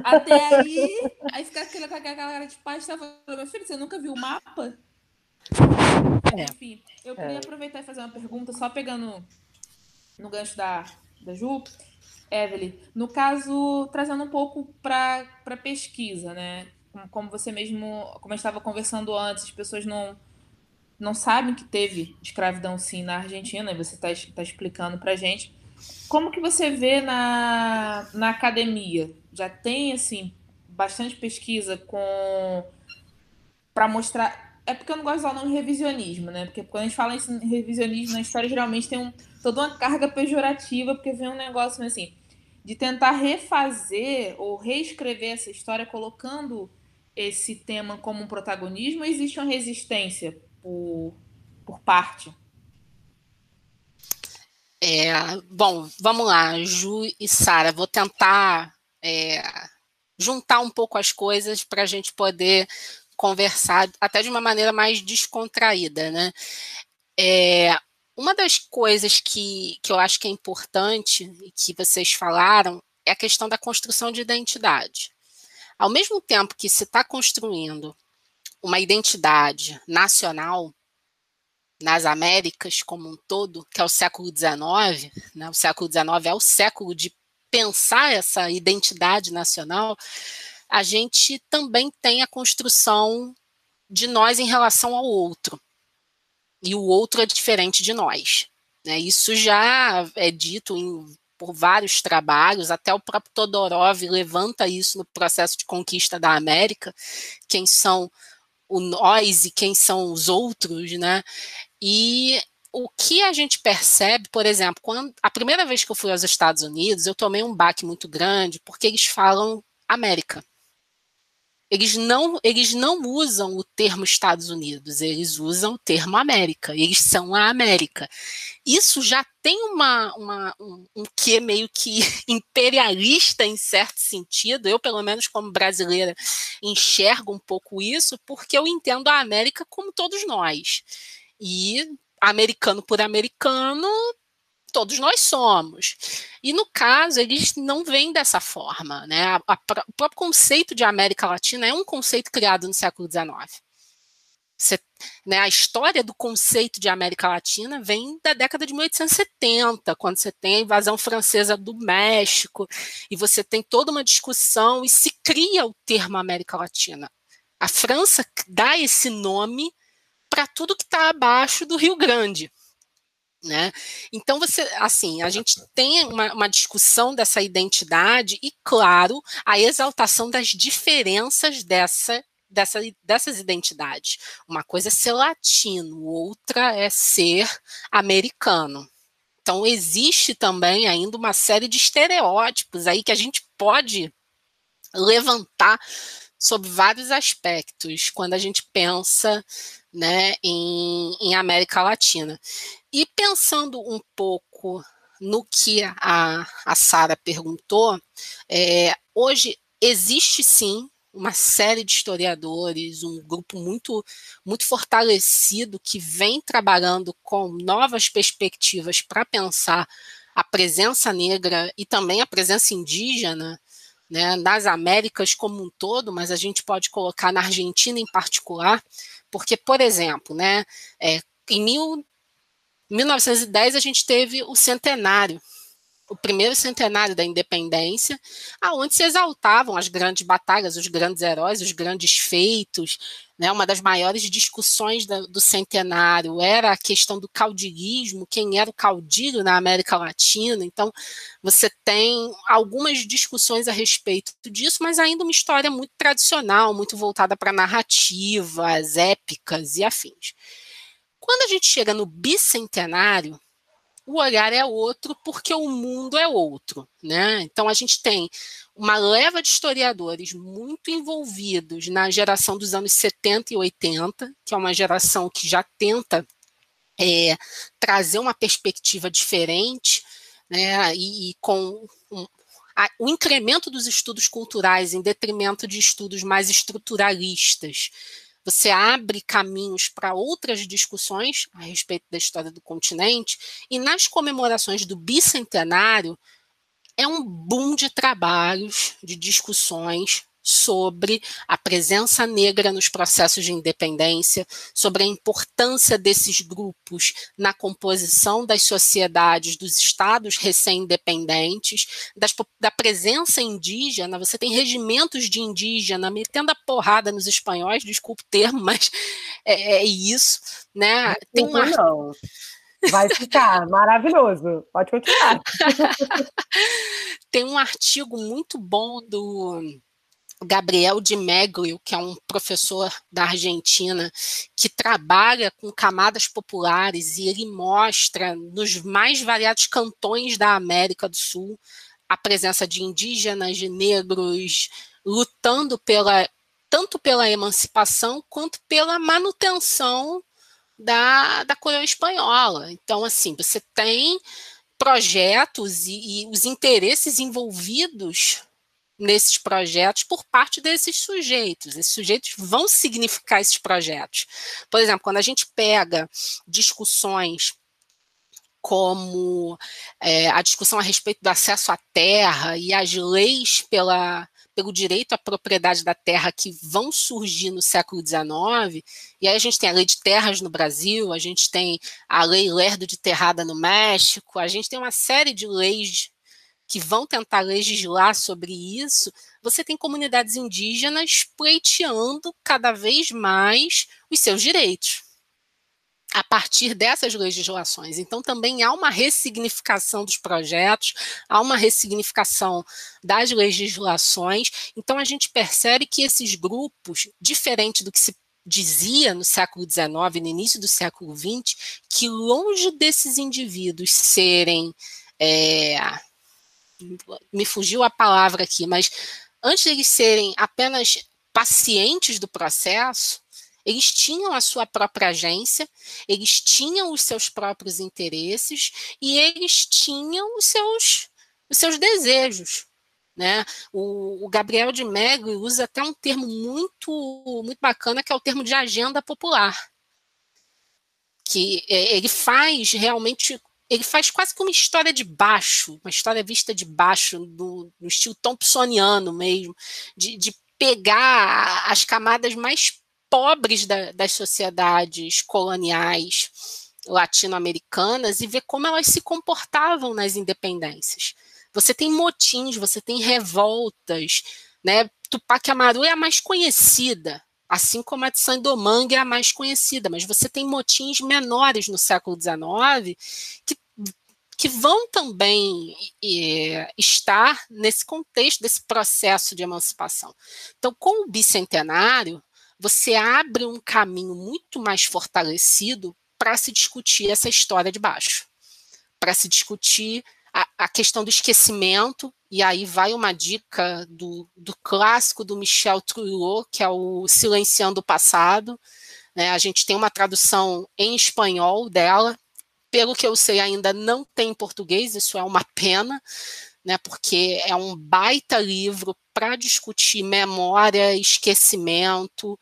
C: Até aí. Aí fica aquela, aquela cara de pai, tá falando, meu filho, você nunca viu o mapa? É. Enfim, eu queria é. aproveitar e fazer uma pergunta, só pegando no gancho da, da Ju. Evelyn, no caso, trazendo um pouco para pesquisa, né? Como você mesmo, como eu estava conversando antes, as pessoas não, não sabem que teve escravidão sim na Argentina, e você está tá explicando para gente. Como que você vê na, na academia? Já tem, assim, bastante pesquisa com para mostrar. É porque eu não gosto de usar o nome revisionismo, né? Porque quando a gente fala em revisionismo na história, geralmente tem um, toda uma carga pejorativa, porque vem um negócio assim, de tentar refazer ou reescrever essa história colocando esse tema como um protagonismo, existe uma resistência por, por parte?
D: É, bom, vamos lá, Ju e Sara, vou tentar é, juntar um pouco as coisas para a gente poder conversar até de uma maneira mais descontraída, né? É, uma das coisas que, que eu acho que é importante e que vocês falaram é a questão da construção de identidade. Ao mesmo tempo que se está construindo uma identidade nacional, nas Américas como um todo, que é o século XIX, né? o século XIX é o século de pensar essa identidade nacional, a gente também tem a construção de nós em relação ao outro. E o outro é diferente de nós. Né? Isso já é dito em, por vários trabalhos, até o próprio Todorov levanta isso no processo de conquista da América, quem são o nós e quem são os outros, né? E o que a gente percebe, por exemplo, quando a primeira vez que eu fui aos Estados Unidos, eu tomei um baque muito grande, porque eles falam América. Eles não, eles não usam o termo Estados Unidos, eles usam o termo América, eles são a América. Isso já tem uma, uma, um, um quê meio que [LAUGHS] imperialista em certo sentido, eu, pelo menos como brasileira, enxergo um pouco isso, porque eu entendo a América como todos nós. E americano por americano, todos nós somos. E no caso, eles não vêm dessa forma. Né? A, a, o próprio conceito de América Latina é um conceito criado no século XIX. Você, né, a história do conceito de América Latina vem da década de 1870, quando você tem a invasão francesa do México, e você tem toda uma discussão e se cria o termo América Latina. A França dá esse nome para tudo que está abaixo do Rio Grande. Né? Então você, assim, a gente tem uma, uma, discussão dessa identidade e, claro, a exaltação das diferenças dessa dessa, dessas identidades. Uma coisa é ser latino, outra é ser americano. Então, existe também ainda uma série de estereótipos aí que a gente pode levantar sobre vários aspectos quando a gente pensa né, em, em América Latina. E pensando um pouco no que a, a Sara perguntou, é, hoje existe sim uma série de historiadores, um grupo muito, muito fortalecido que vem trabalhando com novas perspectivas para pensar a presença negra e também a presença indígena né, nas Américas como um todo, mas a gente pode colocar na Argentina em particular, porque, por exemplo, né, é, em mil, 1910 a gente teve o centenário o primeiro centenário da independência, aonde se exaltavam as grandes batalhas, os grandes heróis, os grandes feitos. Né? Uma das maiores discussões do centenário era a questão do caudilhismo, quem era o caudilho na América Latina. Então, você tem algumas discussões a respeito disso, mas ainda uma história muito tradicional, muito voltada para narrativas, épicas e afins. Quando a gente chega no bicentenário, o olhar é outro porque o mundo é outro, né? Então a gente tem uma leva de historiadores muito envolvidos na geração dos anos 70 e 80, que é uma geração que já tenta é, trazer uma perspectiva diferente, né? E, e com um, a, o incremento dos estudos culturais em detrimento de estudos mais estruturalistas, você abre caminhos para outras discussões a respeito da história do continente, e nas comemorações do bicentenário, é um boom de trabalhos, de discussões sobre a presença negra nos processos de independência, sobre a importância desses grupos na composição das sociedades dos estados recém-independentes, da presença indígena. Você tem regimentos de indígena metendo a porrada nos espanhóis, desculpe o termo, [LAUGHS] mas é, é isso, né?
A: Tem uma... Não. Vai ficar [LAUGHS] maravilhoso. Pode continuar. [LAUGHS]
D: Tem um artigo muito bom do Gabriel de Meglio, que é um professor da Argentina, que trabalha com camadas populares e ele mostra nos mais variados cantões da América do Sul a presença de indígenas, de negros, lutando pela tanto pela emancipação quanto pela manutenção da, da coroa espanhola. Então, assim, você tem projetos e, e os interesses envolvidos nesses projetos por parte desses sujeitos. Esses sujeitos vão significar esses projetos. Por exemplo, quando a gente pega discussões como é, a discussão a respeito do acesso à terra e as leis pela, pelo direito à propriedade da terra que vão surgir no século XIX, e aí a gente tem a lei de terras no Brasil, a gente tem a lei Lerdo de Terrada no México, a gente tem uma série de leis que vão tentar legislar sobre isso, você tem comunidades indígenas pleiteando cada vez mais os seus direitos a partir dessas legislações. Então, também há uma ressignificação dos projetos, há uma ressignificação das legislações. Então, a gente percebe que esses grupos, diferente do que se dizia no século XIX, no início do século XX, que longe desses indivíduos serem é, me fugiu a palavra aqui, mas antes de eles serem apenas pacientes do processo, eles tinham a sua própria agência, eles tinham os seus próprios interesses e eles tinham os seus, os seus desejos. Né? O, o Gabriel de Megro usa até um termo muito, muito bacana, que é o termo de agenda popular. Que é, ele faz realmente ele faz quase que uma história de baixo, uma história vista de baixo, no, no estilo thompsoniano mesmo, de, de, pegar as camadas mais pobres da, das sociedades coloniais latino-americanas e ver como elas se comportavam nas independências. Você tem motins, você tem revoltas, né? Tupac Amaru é a mais conhecida, assim como a de Sandomang é a mais conhecida, mas você tem motins menores no século XIX que, que vão também é, estar nesse contexto desse processo de emancipação. Então, com o bicentenário, você abre um caminho muito mais fortalecido para se discutir essa história de baixo, para se discutir a, a, questão do esquecimento, e aí vai uma dica do, do clássico do Michel Trulot, que é o Silenciando o Passado. Né? A gente tem uma tradução em espanhol dela, pelo que eu sei, ainda não tem em português, isso é uma pena, né? porque é um baita livro para discutir memória, esquecimento,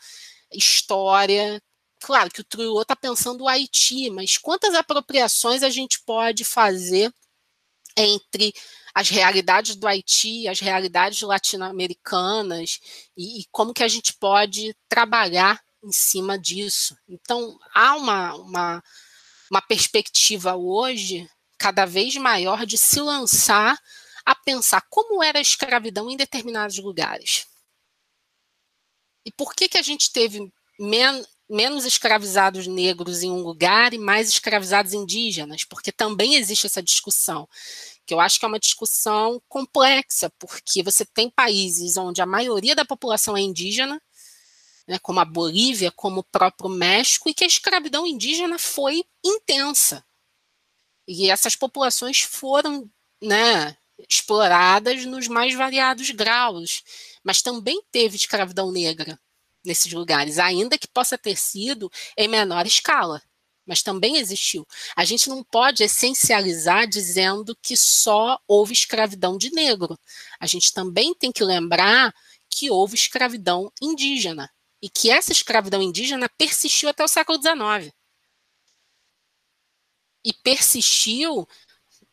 D: história. Claro que o Trulot está pensando o Haiti, mas quantas apropriações a gente pode fazer entre as realidades do Haiti, as realidades latino-americanas e, e, como que a gente pode trabalhar em cima disso. Então, há uma, uma, uma perspectiva hoje cada vez maior de se lançar a pensar como era a escravidão em determinados lugares. E por que, que a gente teve men menos escravizados negros em um lugar e mais escravizados indígenas, porque também existe essa discussão, que eu acho que é uma discussão complexa, porque você tem países onde a maioria da população é indígena, né, como a Bolívia, como o próprio México, e que a escravidão indígena foi intensa. E essas populações foram né, exploradas nos mais variados graus, mas também teve escravidão negra nesses lugares, ainda que possa ter sido em menor escala, mas também existiu. A gente não pode essencializar dizendo que só houve escravidão de negro. A gente também tem que lembrar que houve escravidão indígena e que essa escravidão indígena persistiu até o século XIX. E persistiu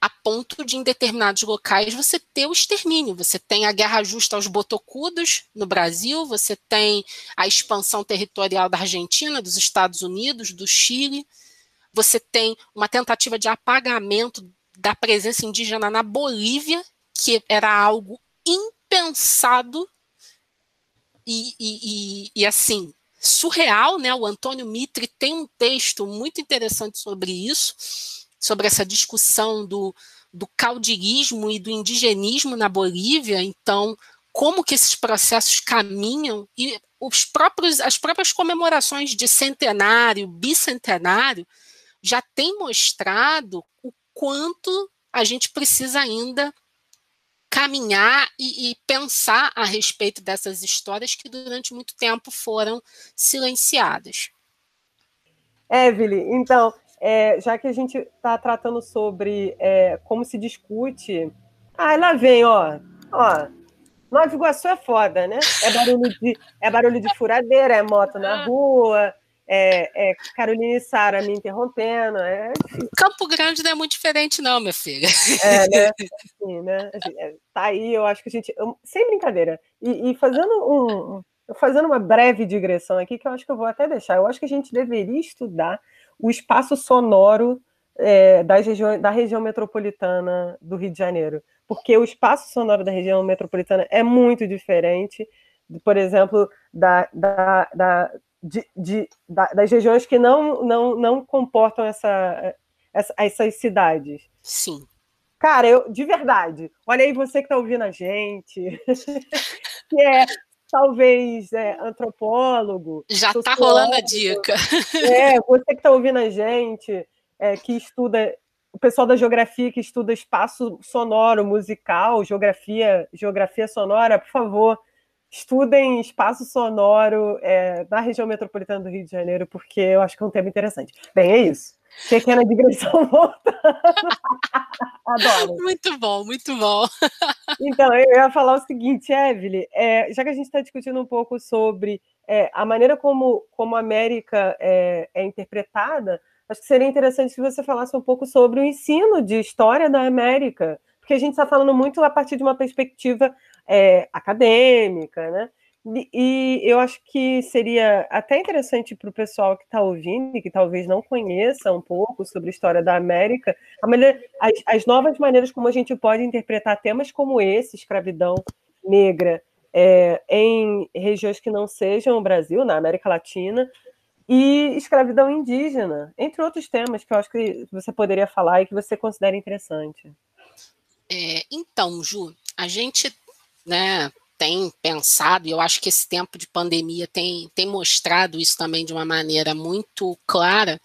D: a ponto de, em determinados locais, você ter o extermínio. Você tem a guerra justa aos botocudos no Brasil, você tem a expansão territorial da Argentina, dos Estados Unidos, do Chile, você tem uma tentativa de apagamento da presença indígena na Bolívia, que era algo impensado e, e, e, e assim, surreal, né? O Antônio Mitre tem um texto muito interessante sobre isso sobre essa discussão do, do caudirismo e do indigenismo na Bolívia, então como que esses processos caminham e os próprios, as próprias comemorações de centenário, bicentenário, já têm mostrado o quanto a gente precisa ainda caminhar e, e, pensar a respeito dessas histórias que durante muito tempo foram silenciadas.
A: Evelyn, então, é, já que a gente está tratando sobre é, como se discute. Ah, lá vem, ó. ó. Nova Iguaçu é foda, né? É barulho de, é barulho de furadeira, é moto na ah. rua, é, é Carolina e Sara me interrompendo. É
D: Campo Grande não é muito diferente, não, minha filha.
A: É, né? Assim, né? É, tá aí, eu acho que a gente. Sem brincadeira. E, e fazendo um. Fazendo uma breve digressão aqui, que eu acho que eu vou até deixar. Eu acho que a gente deveria estudar o espaço sonoro é, das regiões, da região metropolitana do Rio de Janeiro, porque o espaço sonoro da região metropolitana é muito diferente, por exemplo, da, da, da, de, de, da das regiões que não, não, não comportam essa, essa, essas cidades.
D: Sim.
A: Cara, eu, de verdade, olha aí você que está ouvindo a gente, [LAUGHS] que é talvez é, antropólogo.
D: Já está rolando a dica.
A: É, [LAUGHS] você que está ouvindo a gente, é, que estuda, o pessoal da geografia que estuda espaço sonoro, musical, geografia, geografia sonora, por favor, estudem espaço sonoro é, na região metropolitana do Rio de Janeiro, porque eu acho que é um tema interessante. Bem, é isso. Pequena digressão [LAUGHS] voltando. Adoro.
D: Muito bom, muito bom.
A: então, eu ia falar o seguinte, Evelyn, é, já que a gente está discutindo um pouco sobre é, a maneira como, como a América é, é interpretada, acho que seria interessante que você falasse um pouco sobre o ensino de história da América, porque a gente está falando muito a partir de uma perspectiva é, acadêmica, né? E eu acho que seria até interessante para o pessoal que está ouvindo e que talvez não conheça um pouco sobre a história da América, maneira, as, as, novas maneiras como a gente pode interpretar temas como esse, escravidão negra, é, em regiões que não sejam o Brasil, na América Latina, e escravidão indígena, entre outros temas que eu acho que você poderia falar e que você considera interessante.
D: É, então, Ju, a gente né, tem pensado, e eu acho que esse tempo de pandemia tem, tem mostrado isso também de uma maneira muito clara,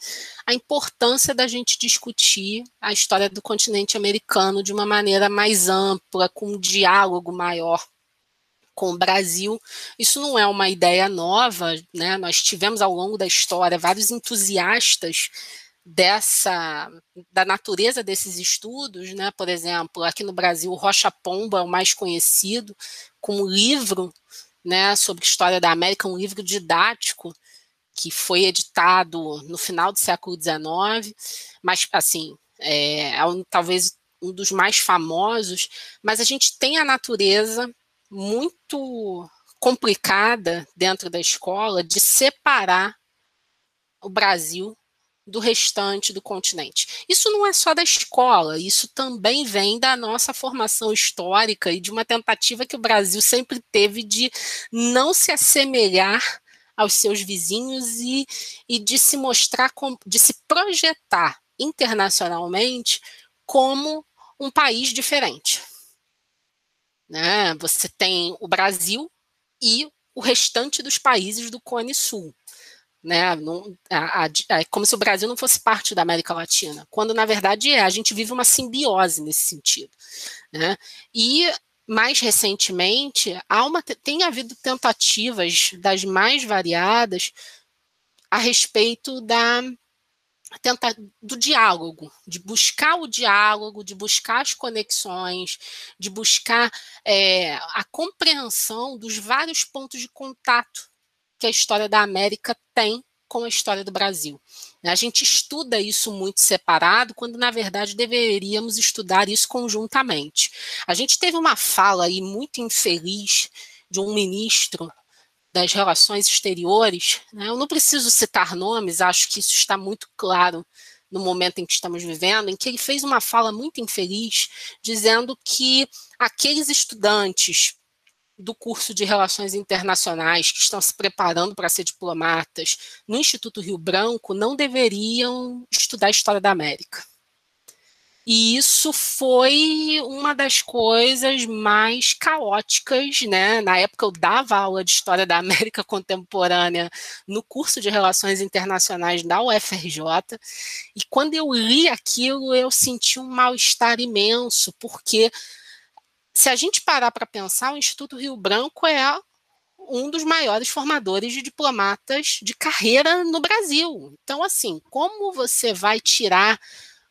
D: a importância da gente discutir a história do continente americano de uma maneira mais ampla, com um diálogo maior com o Brasil. Isso não é uma ideia nova, né? Nós tivemos ao longo da história vários entusiastas dessa da natureza desses estudos, né? Por exemplo, aqui no Brasil, Rocha Pomba é o mais conhecido, com um livro, né, sobre história da América, um livro didático que foi editado no final do século XIX, mas assim é, é um, talvez um dos mais famosos. Mas a gente tem a natureza muito complicada dentro da escola de separar o Brasil do restante do continente. Isso não é só da escola, isso também vem da nossa formação histórica e de uma tentativa que o Brasil sempre teve de não se assemelhar aos seus vizinhos e, e de se mostrar, de se projetar internacionalmente como um país diferente. Né? Você tem o Brasil e o restante dos países do Cone Sul né? Não, a, a, é como se o Brasil não fosse parte da América Latina, quando na verdade é. A gente vive uma simbiose nesse sentido, né? E mais recentemente há uma, tem havido tentativas das mais variadas a respeito da tenta, do diálogo, de buscar o diálogo, de buscar as conexões, de buscar é, a compreensão dos vários pontos de contato que a história da América tem com a história do Brasil. A gente estuda isso muito separado, quando na verdade deveríamos estudar isso conjuntamente. A gente teve uma fala aí muito infeliz de um ministro das relações exteriores. Né? Eu não preciso citar nomes, acho que isso está muito claro no momento em que estamos vivendo, em que ele fez uma fala muito infeliz, dizendo que aqueles estudantes do curso de Relações Internacionais que estão se preparando para ser diplomatas no Instituto Rio Branco não deveriam estudar História da América. E isso foi uma das coisas mais caóticas, né? Na época eu dava aula de História da América [LAUGHS] Contemporânea no curso de Relações Internacionais da UFRJ, e quando eu li aquilo eu senti um mal-estar imenso, porque se a gente parar para pensar, o Instituto Rio Branco é um dos maiores formadores de diplomatas de carreira no Brasil. Então, assim, como você vai tirar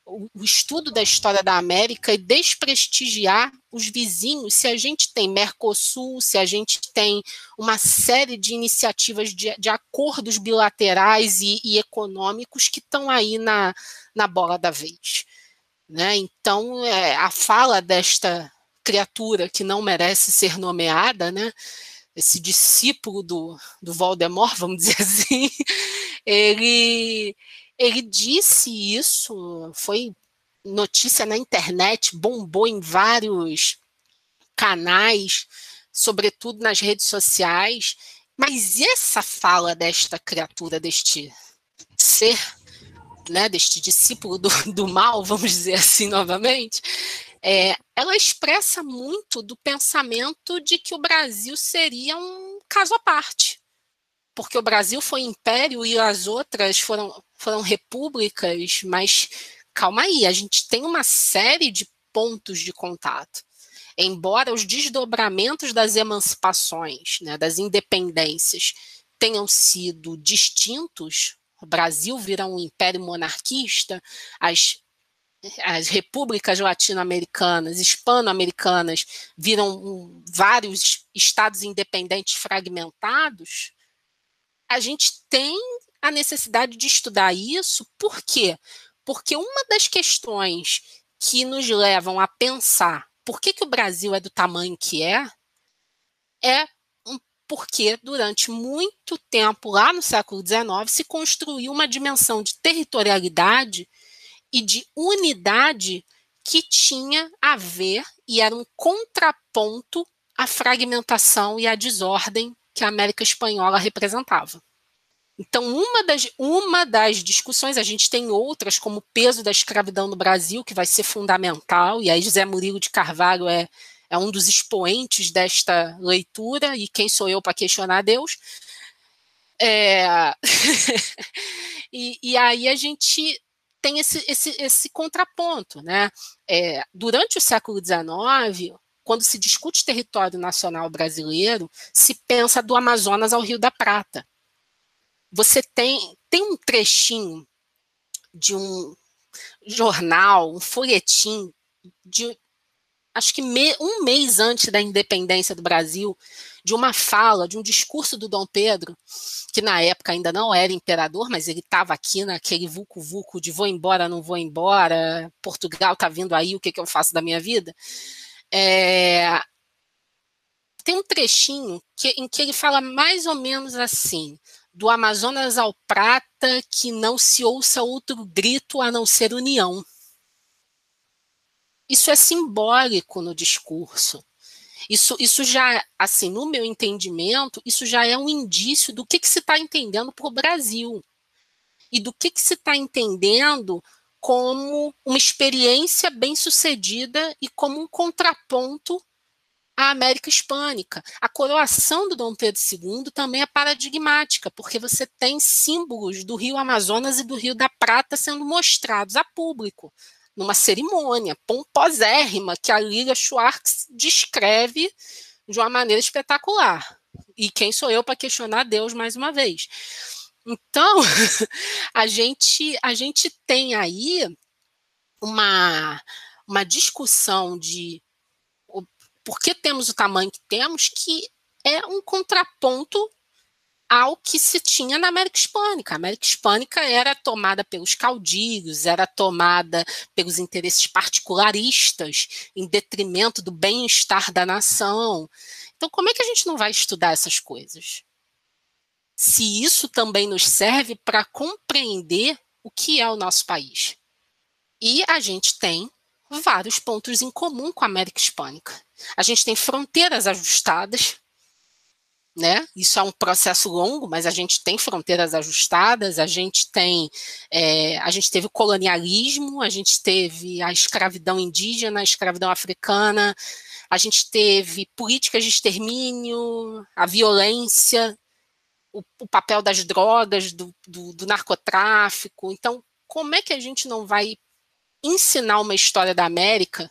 D: o, estudo da história da América e desprestigiar os vizinhos se a gente tem Mercosul, se a gente tem uma série de iniciativas de, de acordos bilaterais e, e econômicos que estão aí na, na bola da vez. Né? Então, é, a fala desta criatura que não merece ser nomeada, né? Esse discípulo do, do Voldemort, vamos [LAUGHS] dizer assim, ele, ele disse isso, foi notícia na internet, bombou em vários canais, sobretudo nas redes sociais. Mas essa fala desta criatura, deste ser, né, deste discípulo do, [LAUGHS] do mal, vamos dizer assim novamente, é, ela expressa muito do pensamento de que o Brasil seria um caso à parte, porque o Brasil foi império e as outras foram, foram repúblicas, mas calma aí, a gente tem uma série de pontos de contato. Embora os desdobramentos das emancipações, né, das independências, tenham sido distintos, o Brasil vira um império monarquista, as as repúblicas latino-americanas, hispano-americanas, viram vários estados independentes fragmentados, a gente tem a necessidade de estudar isso, por quê? Porque uma das questões que nos levam a pensar por que, que o Brasil é do tamanho que é, é porque durante muito tempo, lá no século XIX, se construiu uma dimensão de territorialidade e de unidade que tinha a ver e era um contraponto à fragmentação e à desordem que a América Espanhola representava. Então, uma das, uma das discussões, a gente tem outras, como o peso da escravidão no Brasil, que vai ser fundamental, e aí José Murilo de Carvalho é, é um dos expoentes desta leitura, e quem sou eu para questionar Deus? É... [LAUGHS] e, e, aí a gente tem esse, esse, esse contraponto. Né? É, durante o século XIX, quando se discute território nacional brasileiro, se pensa do Amazonas ao Rio da Prata você tem, tem um trechinho de um jornal, um folhetim, de acho que me, um mês antes da independência do Brasil, de uma fala, de um discurso do Dom Pedro, que na época ainda não era imperador, mas ele estava aqui naquele vulco-vulco de vou embora, não vou embora, Portugal está vindo aí, o que, que eu faço da minha vida? É, tem um trechinho que, em que ele fala mais ou menos assim: do Amazonas ao Prata, que não se ouça outro grito a não ser união. Isso é simbólico no discurso. Isso, isso já, assim, no meu entendimento, isso já é um indício do que, que se está entendendo para o Brasil e do que, que se está entendendo como uma experiência bem sucedida e como um contraponto a América Hispânica. A coroação do Dom Pedro II também é paradigmática, porque você tem símbolos do Rio Amazonas e do Rio da Prata sendo mostrados a público, numa cerimônia pomposérrima que a Liga Schwartz descreve de uma maneira espetacular. E quem sou eu para questionar Deus mais uma vez? Então, [LAUGHS] a gente a gente tem aí uma uma discussão de porque temos o tamanho que temos, que é um contraponto ao que se tinha na América Hispânica. A América Hispânica era tomada pelos caudilhos, era tomada pelos interesses particularistas, em detrimento do bem-estar da nação. Então, como é que a gente não vai estudar essas coisas? Se isso também nos serve para compreender o que é o nosso país. E a gente tem vários pontos em comum com a América Hispânica. A gente tem fronteiras ajustadas, né? Isso é um processo longo, mas a gente tem fronteiras ajustadas, a gente tem, é, a gente teve o colonialismo, a gente teve a escravidão indígena, a escravidão africana, a gente teve políticas de extermínio, a violência, o, o papel das drogas, do, do, do narcotráfico. Então, como é que a gente não vai ensinar uma história da América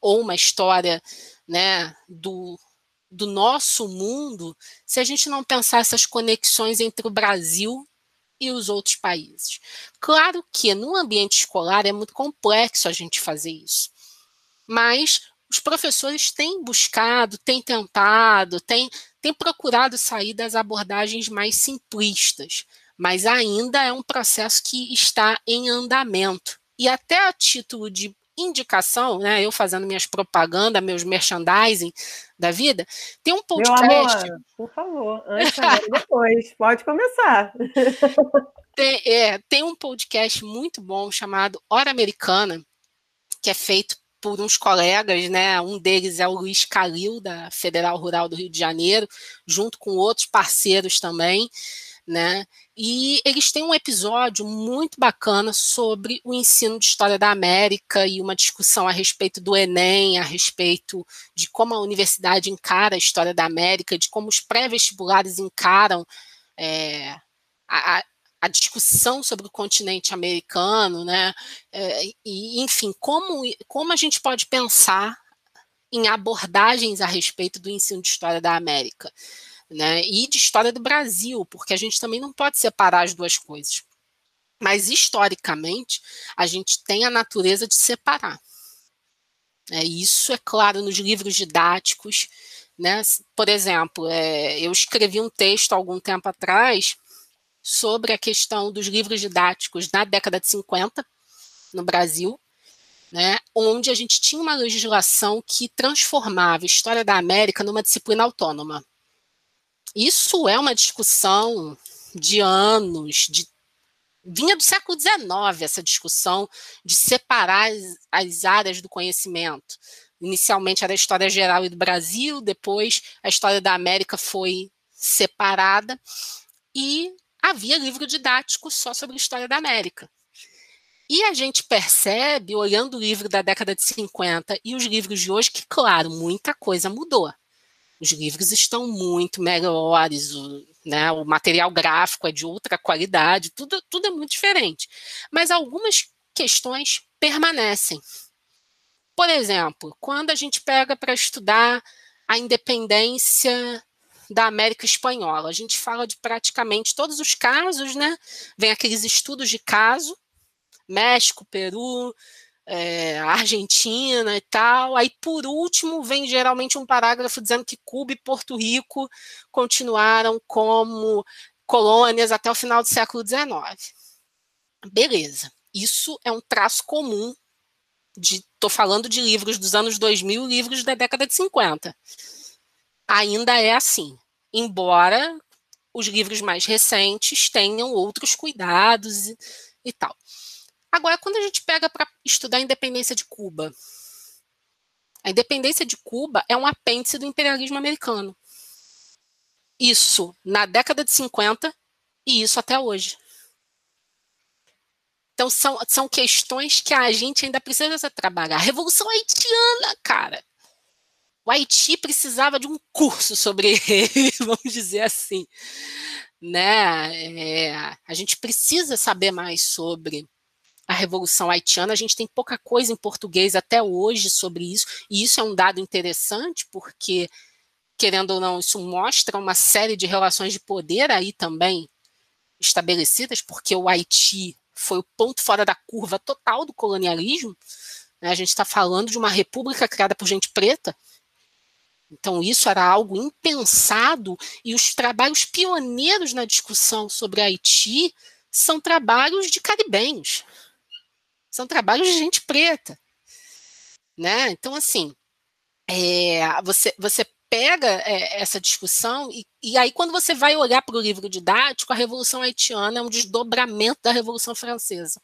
D: ou uma história né, do, do nosso mundo se a gente não pensar essas conexões entre o Brasil e os outros países. Claro que no ambiente escolar é muito complexo a gente fazer isso, mas os professores têm buscado, têm tentado, têm, têm procurado sair das abordagens mais simplistas, mas ainda é um processo que está em andamento. E até a título de indicação, né, eu fazendo minhas propagandas, meus merchandising da vida, tem um podcast.
A: Amor, por favor, antes, agora, depois, pode começar.
D: Tem, é, tem um podcast muito bom chamado Hora Americana, que é feito por uns colegas, né? Um deles é o Luiz Calil, da Federal Rural do Rio de Janeiro, junto com outros parceiros também né? E eles têm um episódio muito bacana sobre o ensino de história da América e uma discussão a respeito do Enem, a respeito de como a universidade encara a história da América, de como os pré-vestibulares encaram é, a, a discussão sobre o continente americano, né? É, e, enfim, como, como a gente pode pensar em abordagens a respeito do ensino de história da América né? E de história do Brasil, porque a gente também não pode separar as duas coisas. Mas historicamente, a gente tem a natureza de separar. É, isso é claro nos livros didáticos. Né? Por exemplo, é, eu escrevi um texto algum tempo atrás sobre a questão dos livros didáticos na década de 50 no Brasil, né, onde a gente tinha uma legislação que transformava a história da América numa disciplina autônoma. Isso é uma discussão de anos, de vinha do século XIX essa discussão de separar as, as, áreas do conhecimento. Inicialmente era a história geral e do Brasil, depois a história da América foi separada e havia livro didático só sobre a história da América. E a gente percebe, olhando o livro da década de 50 e os livros de hoje, que, claro, muita coisa mudou. Os livros estão muito melhores, o, né, o material gráfico é de outra qualidade, tudo, tudo é muito diferente. Mas algumas questões permanecem. Por exemplo, quando a gente pega para estudar a independência da América Espanhola, a gente fala de praticamente todos os casos, né? Vem aqueles estudos de caso, México, Peru, é, Argentina e tal. Aí, por último, vem geralmente um parágrafo dizendo que Cuba e Porto Rico continuaram como colônias até o final do século XIX. Beleza. Isso é um traço comum estou falando de livros dos anos 2000, livros da década de 50. Ainda é assim, embora os livros mais recentes tenham outros cuidados e, e tal. Agora, quando a gente pega para estudar a independência de Cuba, a independência de Cuba é um apêndice do imperialismo americano. Isso na década de 50 e isso até hoje. Então, são, são questões que a gente ainda precisa trabalhar. A Revolução Haitiana, cara. O Haiti precisava de um curso sobre [LAUGHS] ele, vamos dizer assim. Né? É, a gente precisa saber mais sobre a Revolução Haitiana. A gente tem pouca coisa em português até hoje sobre isso, e isso é um dado interessante, porque, querendo ou não, isso mostra uma série de relações de poder aí também estabelecidas, porque o Haiti foi o ponto fora da curva total do colonialismo. Né? A gente está falando de uma república criada por gente preta. Então, isso era algo impensado, e os trabalhos pioneiros na discussão sobre Haiti são trabalhos de caribenhos são trabalhos de gente preta. Né? Então, assim, é, você, você pega é, essa discussão e, e, aí quando você vai olhar para o livro didático, a Revolução Haitiana é um desdobramento da Revolução Francesa.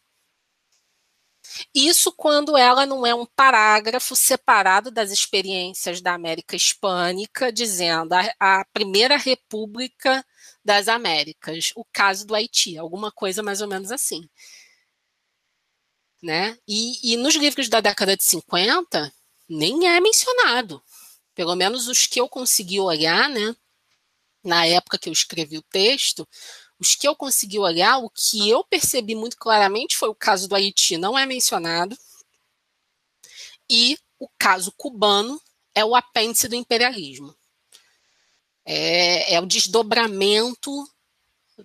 D: Isso quando ela não é um parágrafo separado das experiências da América Hispânica, dizendo a, a primeira república das Américas, o caso do Haiti, alguma coisa mais ou menos assim né? E, e nos livros da década de 50 nem é mencionado. Pelo menos os que eu consegui olhar, né? Na época que eu escrevi o texto, os que eu consegui olhar, o que eu percebi muito claramente foi o caso do Haiti, não é mencionado. E o caso cubano é o apêndice do imperialismo. É, é o desdobramento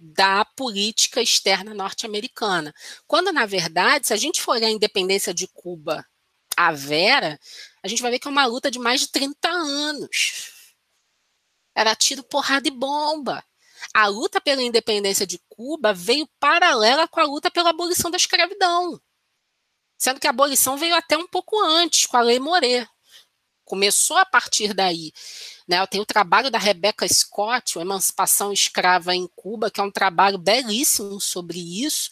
D: da política externa norte-americana. Quando, na verdade, se a gente for a independência de Cuba a Vera, a gente vai ver que é uma luta de mais de 30 anos. Era tiro, porrada e bomba. A luta pela independência de Cuba veio paralela com a luta pela abolição da escravidão. Sendo que a abolição veio até um pouco antes, com a Lei Moré. Começou a partir daí. Né? Tem o trabalho da Rebecca Scott, o Emancipação Escrava em Cuba, que é um trabalho belíssimo sobre isso.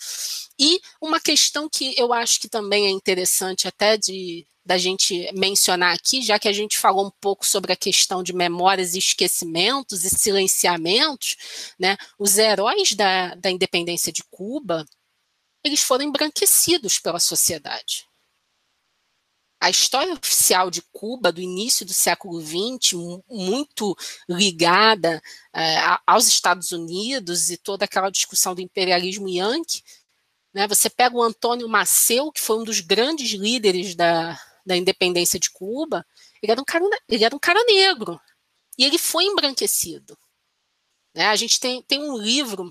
D: E uma questão que eu acho que também é interessante até de da gente mencionar aqui, já que a gente falou um pouco sobre a questão de memórias e esquecimentos e silenciamentos, né? Os heróis da, da independência de Cuba, eles foram embranquecidos pela sociedade a história oficial de Cuba do início do século XX, muito ligada é, aos Estados Unidos e toda aquela discussão do imperialismo yankee, né, você pega o Antônio Maceu, que foi um dos grandes líderes da, da independência de Cuba, ele era, um cara, ele era um cara negro, e ele foi embranquecido. Né, a gente tem, tem um livro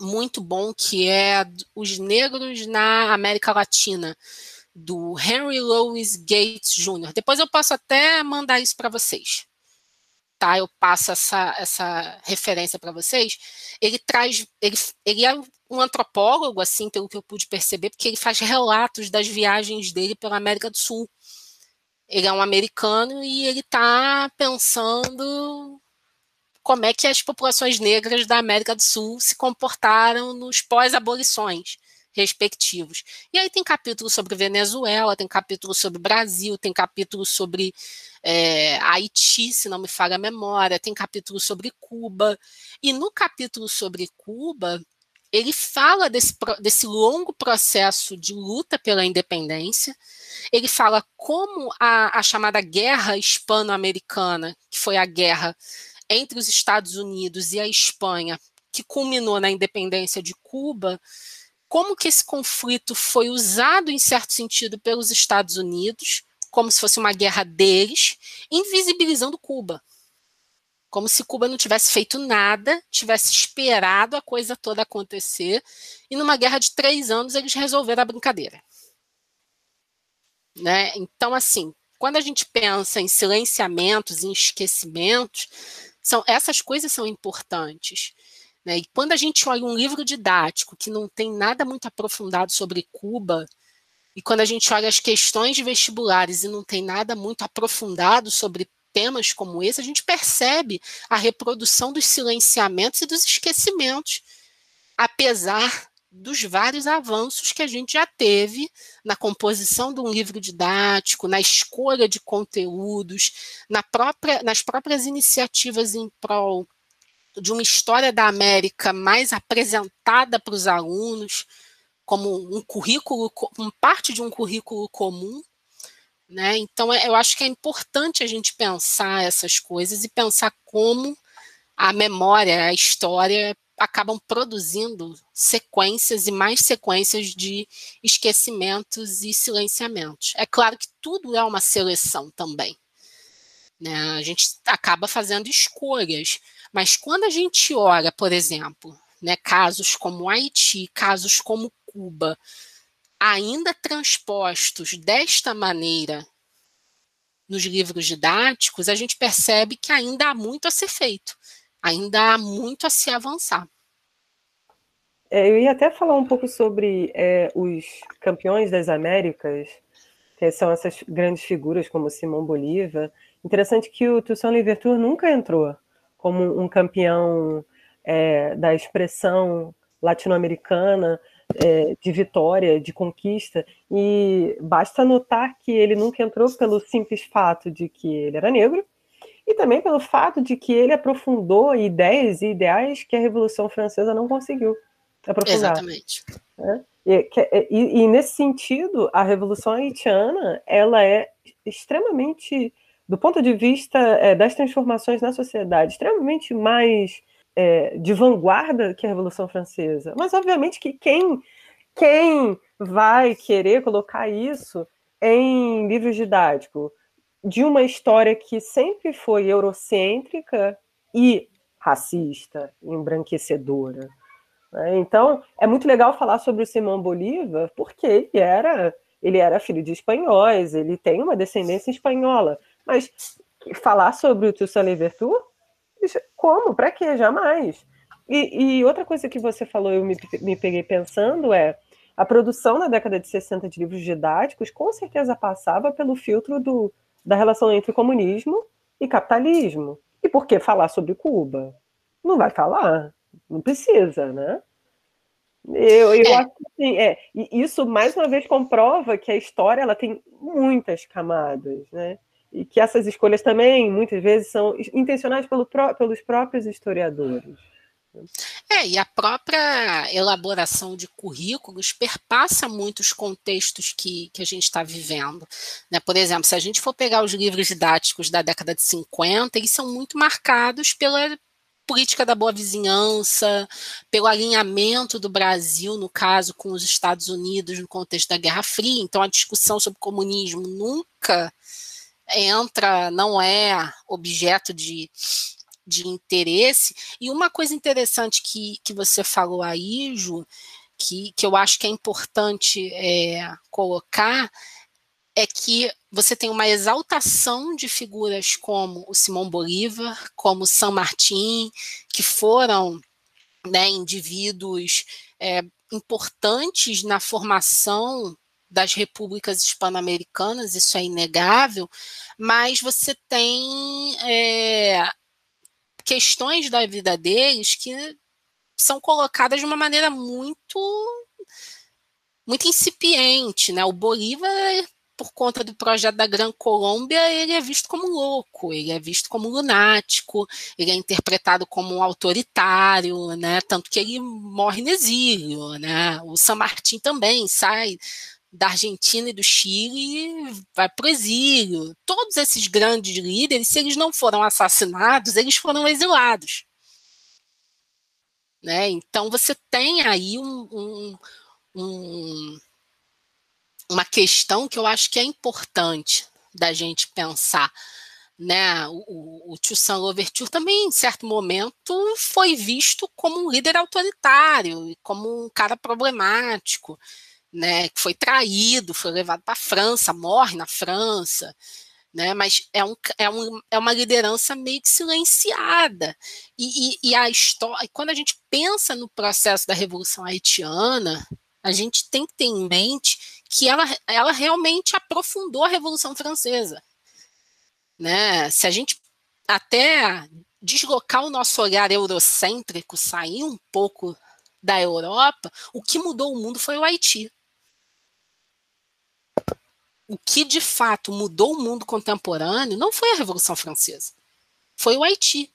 D: muito bom que é Os Negros na América Latina, do Henry Louis Gates Jr. Depois eu posso até mandar isso para vocês. tá? Eu passo essa, essa referência para vocês. Ele traz, ele, ele é um antropólogo, assim, pelo que eu pude perceber, porque ele faz relatos das viagens dele pela América do Sul. Ele é um americano e ele está pensando como é que as populações negras da América do Sul se comportaram nos pós-abolições respectivos. E aí tem capítulo sobre Venezuela, tem capítulo sobre Brasil, tem capítulo sobre é, Haiti, se não me falha a memória, tem capítulo sobre Cuba. E no capítulo sobre Cuba, ele fala desse, desse longo processo de luta pela independência, ele fala como a, a chamada guerra hispano-americana, que foi a guerra entre os Estados Unidos e a Espanha, que culminou na independência de Cuba, como que esse conflito foi usado em certo sentido pelos Estados Unidos, como se fosse uma guerra deles, invisibilizando Cuba. Como se Cuba não tivesse feito nada, tivesse esperado a coisa toda acontecer, e numa guerra de três anos eles resolveram a brincadeira. Né? Então, assim, quando a gente pensa em silenciamentos, em esquecimentos, são, essas coisas são importantes. Né? E quando a gente olha um livro didático que não tem nada muito aprofundado sobre Cuba, e quando a gente olha as questões de vestibulares e não tem nada muito aprofundado sobre temas como esse, a gente percebe a reprodução dos silenciamentos e dos esquecimentos, apesar dos vários avanços que a gente já teve na composição de um livro didático, na escolha de conteúdos, na própria, nas próprias iniciativas em prol de uma história da América mais apresentada para os alunos, como um currículo, como parte de um currículo comum. Né? Então, é, eu acho que é importante a gente pensar essas coisas e pensar como a memória, a história acabam produzindo sequências e mais sequências de esquecimentos e silenciamentos. É claro que tudo é uma seleção também. Né? A gente acaba fazendo escolhas, mas quando a gente olha, por exemplo, né, casos como Haiti, casos como Cuba, ainda transpostos desta maneira nos livros didáticos, a gente percebe que ainda há muito a ser feito, ainda há muito a se avançar.
A: É, eu ia até falar um pouco sobre é, os campeões das Américas, que são essas grandes figuras como Simão Bolívar. Interessante que o Toussaint Louverture nunca entrou como um campeão é, da expressão latino-americana é, de vitória, de conquista, e basta notar que ele nunca entrou pelo simples fato de que ele era negro, e também pelo fato de que ele aprofundou ideias e ideais que a Revolução Francesa não conseguiu aprofundar.
D: Exatamente.
A: Né? E, e, e, nesse sentido, a Revolução Haitiana ela é extremamente do ponto de vista é, das transformações na sociedade, extremamente mais é, de vanguarda que a Revolução Francesa. Mas, obviamente, que quem, quem vai querer colocar isso em livros didáticos de uma história que sempre foi eurocêntrica e racista, embranquecedora. Né? Então, é muito legal falar sobre o Simão Bolívar, porque ele era, ele era filho de espanhóis, ele tem uma descendência espanhola. Mas falar sobre o Toussaint Louverture? Como? Para quê? Jamais. E, e, outra coisa que você falou, eu me, me peguei pensando, é a produção na década de 60 de livros didáticos com certeza passava pelo filtro do, da relação entre comunismo e capitalismo. E por que falar sobre Cuba? Não vai falar, não precisa, né? Eu, eu é. acho que sim, é. E isso mais uma vez comprova que a história ela tem muitas camadas, né? E que essas escolhas também, muitas vezes, são intencionais pelo, pelos próprios historiadores.
D: É, e a própria elaboração de currículos perpassa muitos contextos que, que a gente está vivendo. Né? Por exemplo, se a gente for pegar os livros didáticos da década de 50, eles são muito marcados pela política da boa vizinhança, pelo alinhamento do Brasil, no caso, com os Estados Unidos no contexto da Guerra Fria. Então, a discussão sobre comunismo nunca entra, não é objeto de, de interesse. E uma coisa interessante que, que você falou aí, Ju, que, que eu acho que é importante é, colocar, é que você tem uma exaltação de figuras como o Simão Bolívar, como San Martín, que foram né, indivíduos é, importantes na formação das repúblicas hispano-americanas, isso é inegável, mas você tem é, questões da vida deles que são colocadas de uma maneira muito muito incipiente, né? O Bolívar por conta do projeto da Gran Colômbia, ele é visto como louco, ele é visto como lunático, ele é interpretado como autoritário, né? Tanto que ele morre no exílio, né? O San Martín também sai da Argentina e do Chile vai para o exílio. Todos esses grandes líderes, se eles não foram assassinados, eles foram exilados. Né? Então você tem aí um, um, um uma questão que eu acho que é importante da gente pensar. Né? O, o, Louverture também, em certo momento, foi visto como um líder autoritário, como um cara problemático, né? que foi traído, foi levado para a França, morre na França. Né, mas é, um, é, um, é uma liderança meio que silenciada. E, e, e a história, quando a gente pensa no processo da Revolução Haitiana, a gente tem que ter em mente que ela, ela realmente aprofundou a Revolução Francesa. Né? Se a gente até deslocar o nosso olhar eurocêntrico, sair um pouco da Europa, o que mudou o mundo foi o Haiti. O que de fato mudou o mundo contemporâneo não foi a Revolução Francesa, foi o Haiti.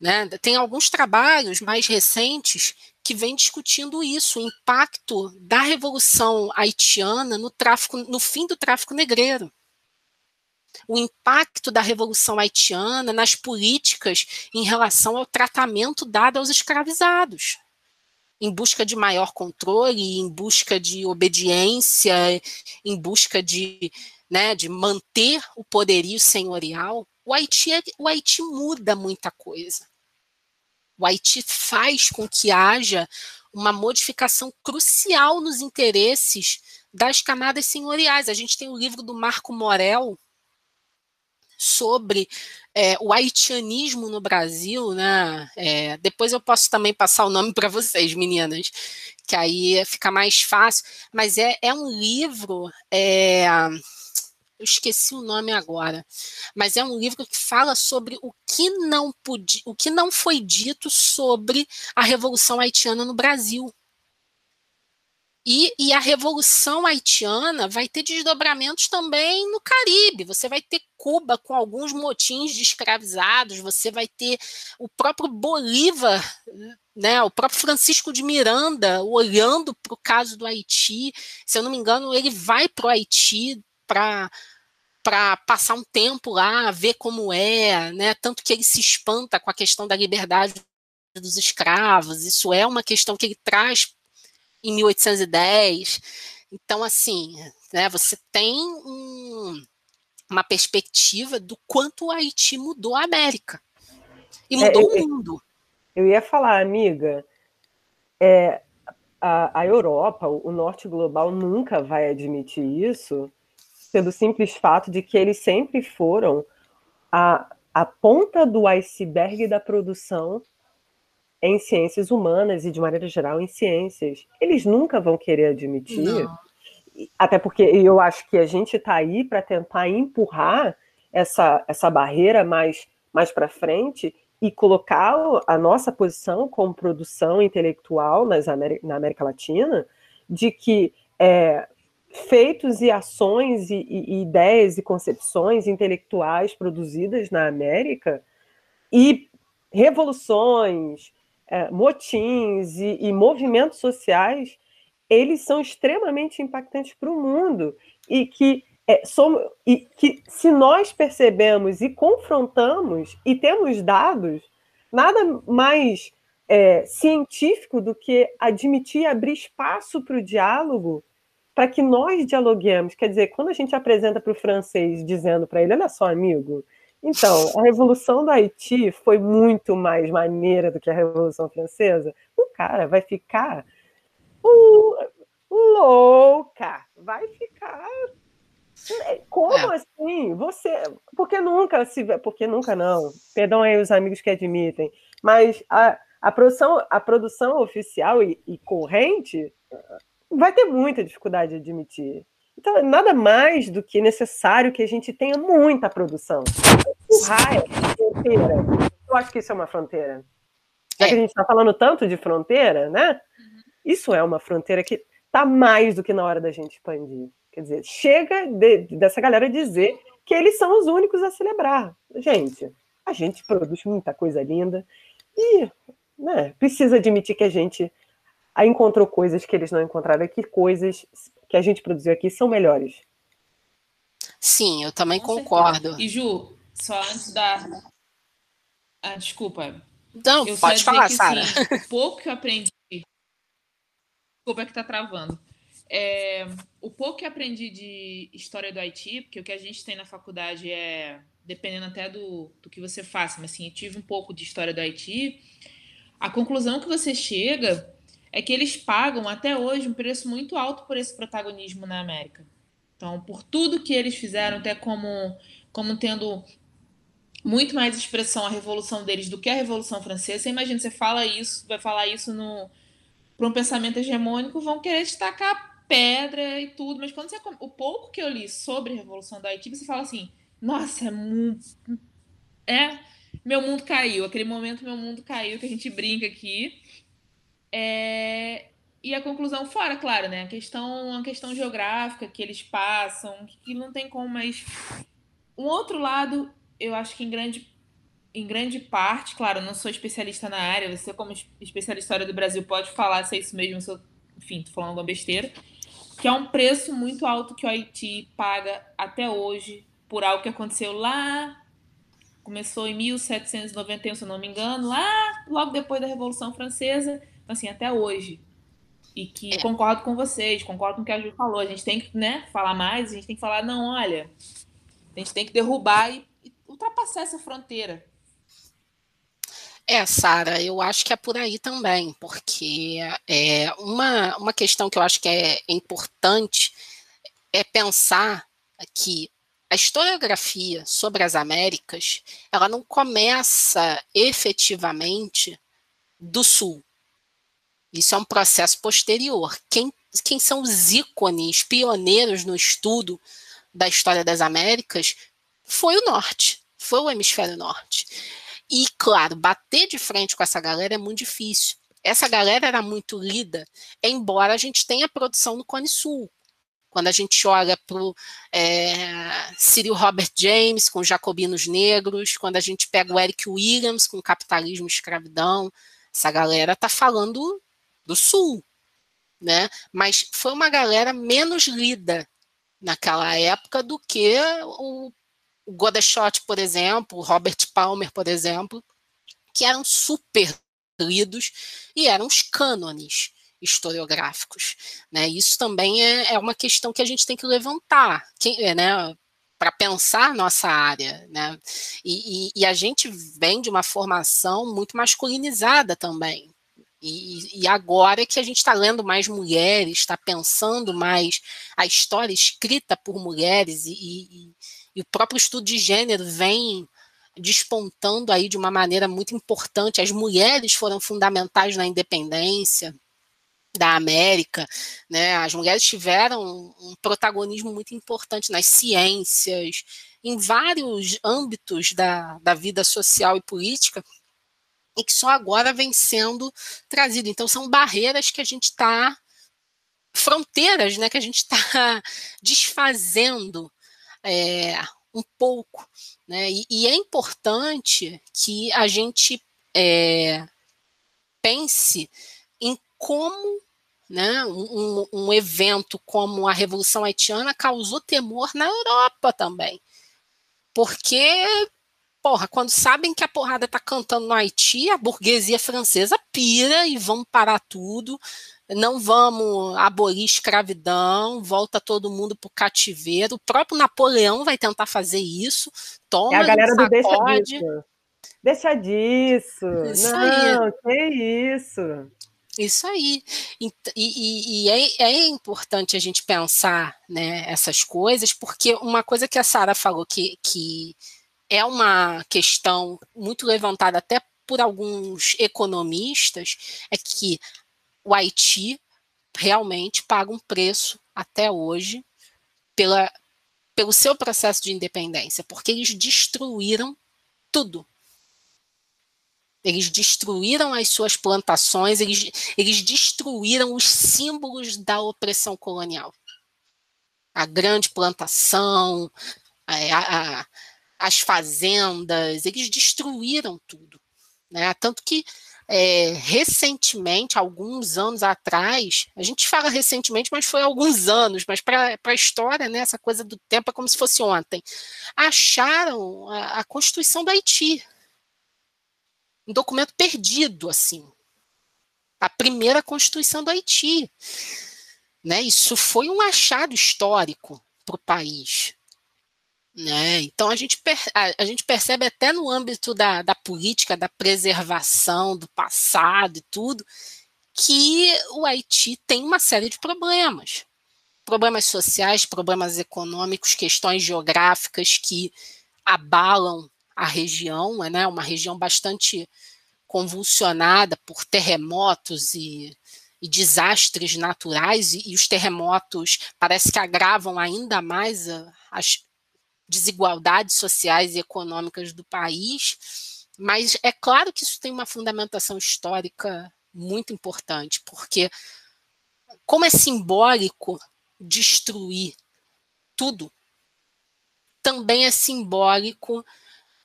D: Né? Tem alguns trabalhos mais recentes que vem discutindo isso, o impacto da revolução haitiana no tráfico, no fim do tráfico negreiro. O impacto da revolução haitiana nas políticas em relação ao tratamento dado aos escravizados, em busca de maior controle, em busca de obediência, em busca de, né, de manter o poderio senhorial. O Haiti, é, o Haiti muda muita coisa. O Haiti faz com que haja uma modificação crucial nos interesses das camadas senhoriais. A gente tem o livro do Marco Morel sobre é, o haitianismo no Brasil, né? É, depois eu posso também passar o nome [LAUGHS] para vocês, meninas, que aí fica mais fácil. Mas é, é um livro. É, eu esqueci o nome agora, mas é um livro que fala sobre o que não podia, o que não foi dito sobre a Revolução Haitiana no Brasil. E, e, a Revolução Haitiana vai ter desdobramentos também no Caribe. Você vai ter Cuba com alguns motins de escravizados, você vai ter o próprio Bolívar, né, o próprio Francisco de Miranda olhando para o caso do Haiti. Se eu não me engano, ele vai para o Haiti para para passar um tempo lá, ver como é, né? Tanto que ele se espanta com a questão da liberdade dos escravos. Isso é uma questão que ele traz em 1810. Então, assim, né, você tem um, uma perspectiva do quanto o Haiti mudou a América e é, mudou é, o mundo.
A: Eu ia falar, amiga, é, a, a Europa, o norte global nunca vai admitir isso, pelo simples fato de que eles sempre foram a, a ponta do iceberg da produção em ciências humanas e, de maneira geral, em ciências. Eles nunca vão querer admitir, Não. até porque eu acho que a gente está aí para tentar empurrar essa, essa barreira mais, mais para frente e colocar a nossa posição como produção intelectual nas na América Latina de que é, feitos e ações e, e, ideias e concepções intelectuais produzidas na América e revoluções, é, motins e, e, movimentos sociais, eles são extremamente impactantes para o mundo e que, é, somos, e que se nós percebemos e confrontamos e temos dados, nada mais é, científico do que admitir abrir espaço para o diálogo para que nós dialoguemos. Quer dizer, quando a gente apresenta para o francês dizendo para ele, olha só, amigo, então, a Revolução do Haiti foi muito mais maneira do que a Revolução Francesa, o cara vai ficar louca, vai ficar Como é. assim? Você. Porque nunca se. Porque nunca não. Perdão aí os amigos que admitem. Mas a, a, produção, a produção oficial e, e corrente vai ter muita dificuldade de admitir. Então, nada mais do que necessário que a gente tenha muita produção. Raia, fronteira. Eu acho que isso é uma fronteira. Já que a gente está falando tanto de fronteira, né? Uhum. Isso é uma fronteira que está mais do que na hora da gente expandir. Quer dizer, chega de, dessa galera dizer que eles são os únicos a celebrar. Gente, a gente produz muita coisa linda e né, precisa admitir que a gente encontrou coisas que eles não encontraram aqui, coisas que a gente produziu aqui são melhores.
D: Sim, eu também Com concordo.
C: Certeza. E Ju, só antes da. Ah, desculpa.
D: Não, eu pode falar, Sara.
C: Assim, pouco que eu aprendi. Desculpa que tá travando. É, o pouco que aprendi de história do Haiti, porque o que a gente tem na faculdade é, dependendo até do, do que você faça, mas assim, eu tive um pouco de história do Haiti. A conclusão que você chega é que eles pagam até hoje um preço muito alto por esse protagonismo na América. Então, por tudo que eles fizeram, até como, como tendo muito mais expressão a revolução deles do que a Revolução Francesa. Você imagina, você fala isso, vai falar isso no para um pensamento hegemônico, vão querer destacar pedra e tudo, mas quando você o pouco que eu li sobre a Revolução da Haiti, você fala assim: "Nossa, é muito é meu mundo caiu, aquele momento meu mundo caiu que a gente brinca aqui". É, e a conclusão fora, claro, né? A questão, a questão geográfica que eles passam, que não tem como, mas um outro lado, eu acho que em grande em grande parte, claro, não sou especialista na área, você como especialista história do Brasil pode falar se é isso mesmo, se eu, enfim, tô falando uma besteira que é um preço muito alto que o Haiti paga até hoje por algo que aconteceu lá. Começou em 1791, se eu não me engano, lá logo depois da Revolução Francesa, assim, até hoje. E que é. concordo com vocês, concordo com o que a Ju falou. A gente tem que né, falar mais, a gente tem que falar, não, olha, a gente tem que derrubar e, e ultrapassar essa fronteira.
D: É, Sara, eu acho que é por aí também, porque é, uma, uma questão que eu acho que é importante é pensar que a historiografia sobre as Américas, ela não começa efetivamente do Sul. Isso é um processo posterior. Quem, quem são os ícones, pioneiros no estudo da história das Américas foi o Norte, foi o Hemisfério Norte. E, claro, bater de frente com essa galera é muito difícil. Essa galera era muito lida, embora a gente tenha produção no Cone Sul. Quando a gente olha para o é, Cyril Robert James com Jacobinos Negros, quando a gente pega o Eric Williams com Capitalismo e Escravidão, essa galera está falando do Sul, né? Mas foi uma galera menos lida naquela época do que o o Godeshot, por exemplo, o Robert Palmer, por exemplo, que eram super lidos e eram os cânones historiográficos. Né? Isso também é, é, uma questão que a gente tem que levantar, é, né, para pensar nossa área. Né? E, e, e, a gente vem de uma formação muito masculinizada também. E, e agora que a gente está lendo mais mulheres, está pensando mais a história escrita por mulheres e, e o próprio estudo de gênero vem despontando aí de uma maneira muito importante. As mulheres foram fundamentais na independência da América, né? As mulheres tiveram um protagonismo muito importante nas ciências, em vários âmbitos da, da vida social e política, e que só agora vem sendo trazido. Então, são barreiras que a gente está, fronteiras, né, que a gente está [LAUGHS] desfazendo é, um pouco. Né? E, e, é importante que a gente é, pense em como né, um, um, evento como a Revolução Haitiana causou temor na Europa também. Porque, porra, quando sabem que a porrada está cantando no Haiti, a burguesia francesa pira e vão parar tudo, não vamos abolir escravidão, volta todo mundo para o cativeiro. O próprio Napoleão vai tentar fazer isso. Toma é
A: a galera do deixa disso. Deixa disso. Isso não, aí. que isso.
D: Isso aí. E, e, e é, é, importante a gente pensar né, essas coisas, porque uma coisa que a Sara falou que, que é uma questão muito levantada até por alguns economistas, é que o Haiti realmente paga um preço até hoje pela, pelo seu processo de independência, porque eles destruíram tudo eles destruíram as suas plantações, eles, eles destruíram os símbolos da opressão colonial. A grande plantação, a, a, as fazendas, eles destruíram tudo. Né? Tanto que é, recentemente, alguns anos atrás, a gente fala recentemente, mas foi alguns [LAUGHS] anos, mas para a história, né, essa coisa do tempo é como se fosse ontem, acharam a, a Constituição do Haiti um documento perdido, assim. A primeira Constituição do Haiti. Né? Isso foi um achado histórico para o país. Né? Então a gente, a, a, gente percebe até no âmbito da, da política, da preservação do passado e tudo, que o Haiti tem uma série de problemas. Problemas sociais, problemas econômicos, questões geográficas que abalam a região, né, uma região bastante convulsionada por terremotos e, e desastres naturais, e, e, os terremotos parece que agravam ainda mais as desigualdades sociais e econômicas do país, mas é claro que isso tem uma fundamentação histórica muito importante, porque como é simbólico destruir tudo, também é simbólico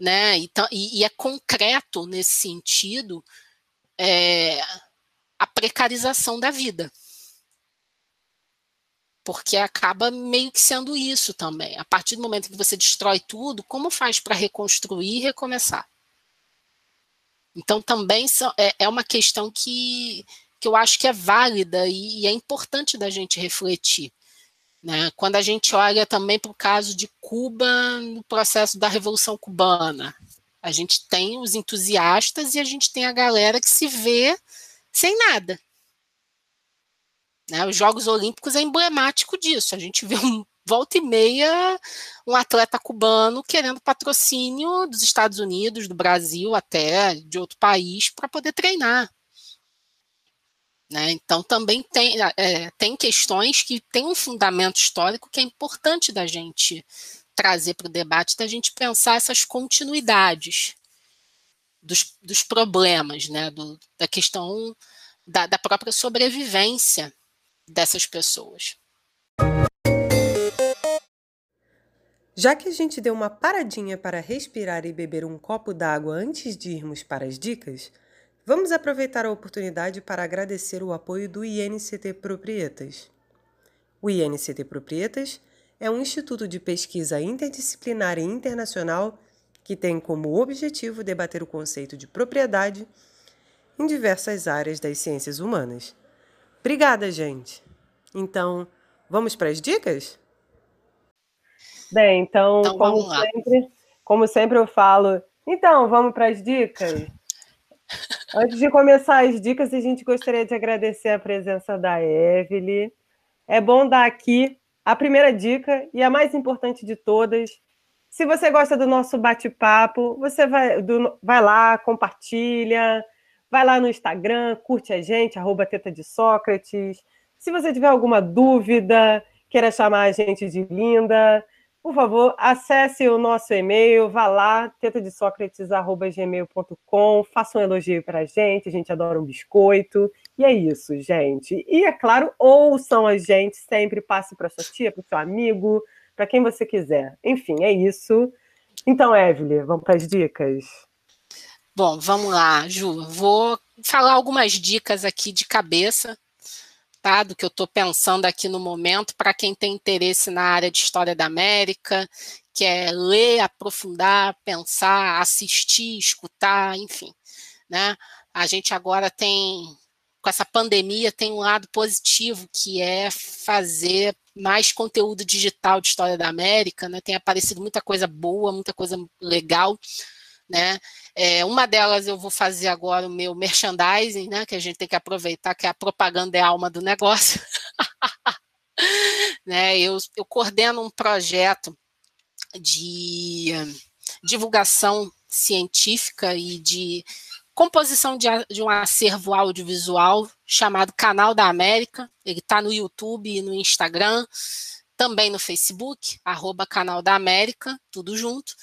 D: né? E, e é concreto nesse sentido é, a precarização da vida. Porque acaba meio que sendo isso também. A partir do momento que você destrói tudo, como faz para reconstruir e recomeçar? Então, também é, é uma questão que, que eu acho que é válida e, e é importante da gente refletir. Né? Quando a gente olha também para o caso de Cuba no processo da Revolução Cubana, a gente tem os entusiastas e a gente tem a galera que se vê sem nada. Né? Os Jogos Olímpicos é emblemático disso. A gente vê um, volta e meia um atleta cubano querendo patrocínio dos Estados Unidos, do Brasil, até de outro país, para poder treinar. Né? Então, também tem, é, tem questões que têm um fundamento histórico que é importante da gente trazer para o debate, da gente pensar essas continuidades dos, dos problemas, né? Do, da questão da, da própria sobrevivência dessas pessoas.
E: Já que a gente deu uma paradinha para respirar e beber um copo d'água antes de irmos para as dicas, Vamos aproveitar a oportunidade para agradecer o apoio do INCT Proprietas. O INCT Proprietas é um instituto de pesquisa interdisciplinar e internacional que tem como objetivo debater o conceito de propriedade em diversas áreas das ciências humanas. Obrigada, gente! Então, vamos para as dicas?
A: Bem, então, então como, sempre, como sempre eu falo, então, vamos para as dicas? [LAUGHS] Antes de começar as dicas, a gente gostaria de agradecer a presença da Evelyn. É bom dar aqui a primeira dica e a mais importante de todas. Se você gosta do nosso bate-papo, você vai, do, vai lá, compartilha, vai lá no Instagram, curte a gente, arroba Teta de Sócrates. Se você tiver alguma dúvida, queira chamar a gente de linda, por favor, acesse o nosso e-mail, vá lá, tetadesocrates.gmail.com, faça um elogio para a gente, a gente adora um biscoito. E é isso, gente. E, é claro, ouçam a gente, sempre passe para sua tia, para seu amigo, para quem você quiser. Enfim, é isso. Então, Evelyn, vamos para as dicas?
D: Bom, vamos lá, Ju. Vou falar algumas dicas aqui de cabeça tá? Do que eu estou pensando aqui no momento, para quem tem interesse na área de história da América, quer ler, aprofundar, pensar, assistir, escutar, enfim, né? A gente agora tem, com essa pandemia, tem um lado positivo, que é fazer mais conteúdo digital de história da América, né? Tem aparecido muita coisa boa, muita coisa legal. Né? É, uma delas eu vou fazer agora o meu merchandising, né? Que a gente tem que aproveitar, que a propaganda é a alma do negócio. [LAUGHS] né? Eu, eu coordeno um projeto de divulgação científica e de composição de, de, um acervo audiovisual chamado Canal da América. Ele está no YouTube e no Instagram, também no Facebook, arroba Canal da América, tudo junto.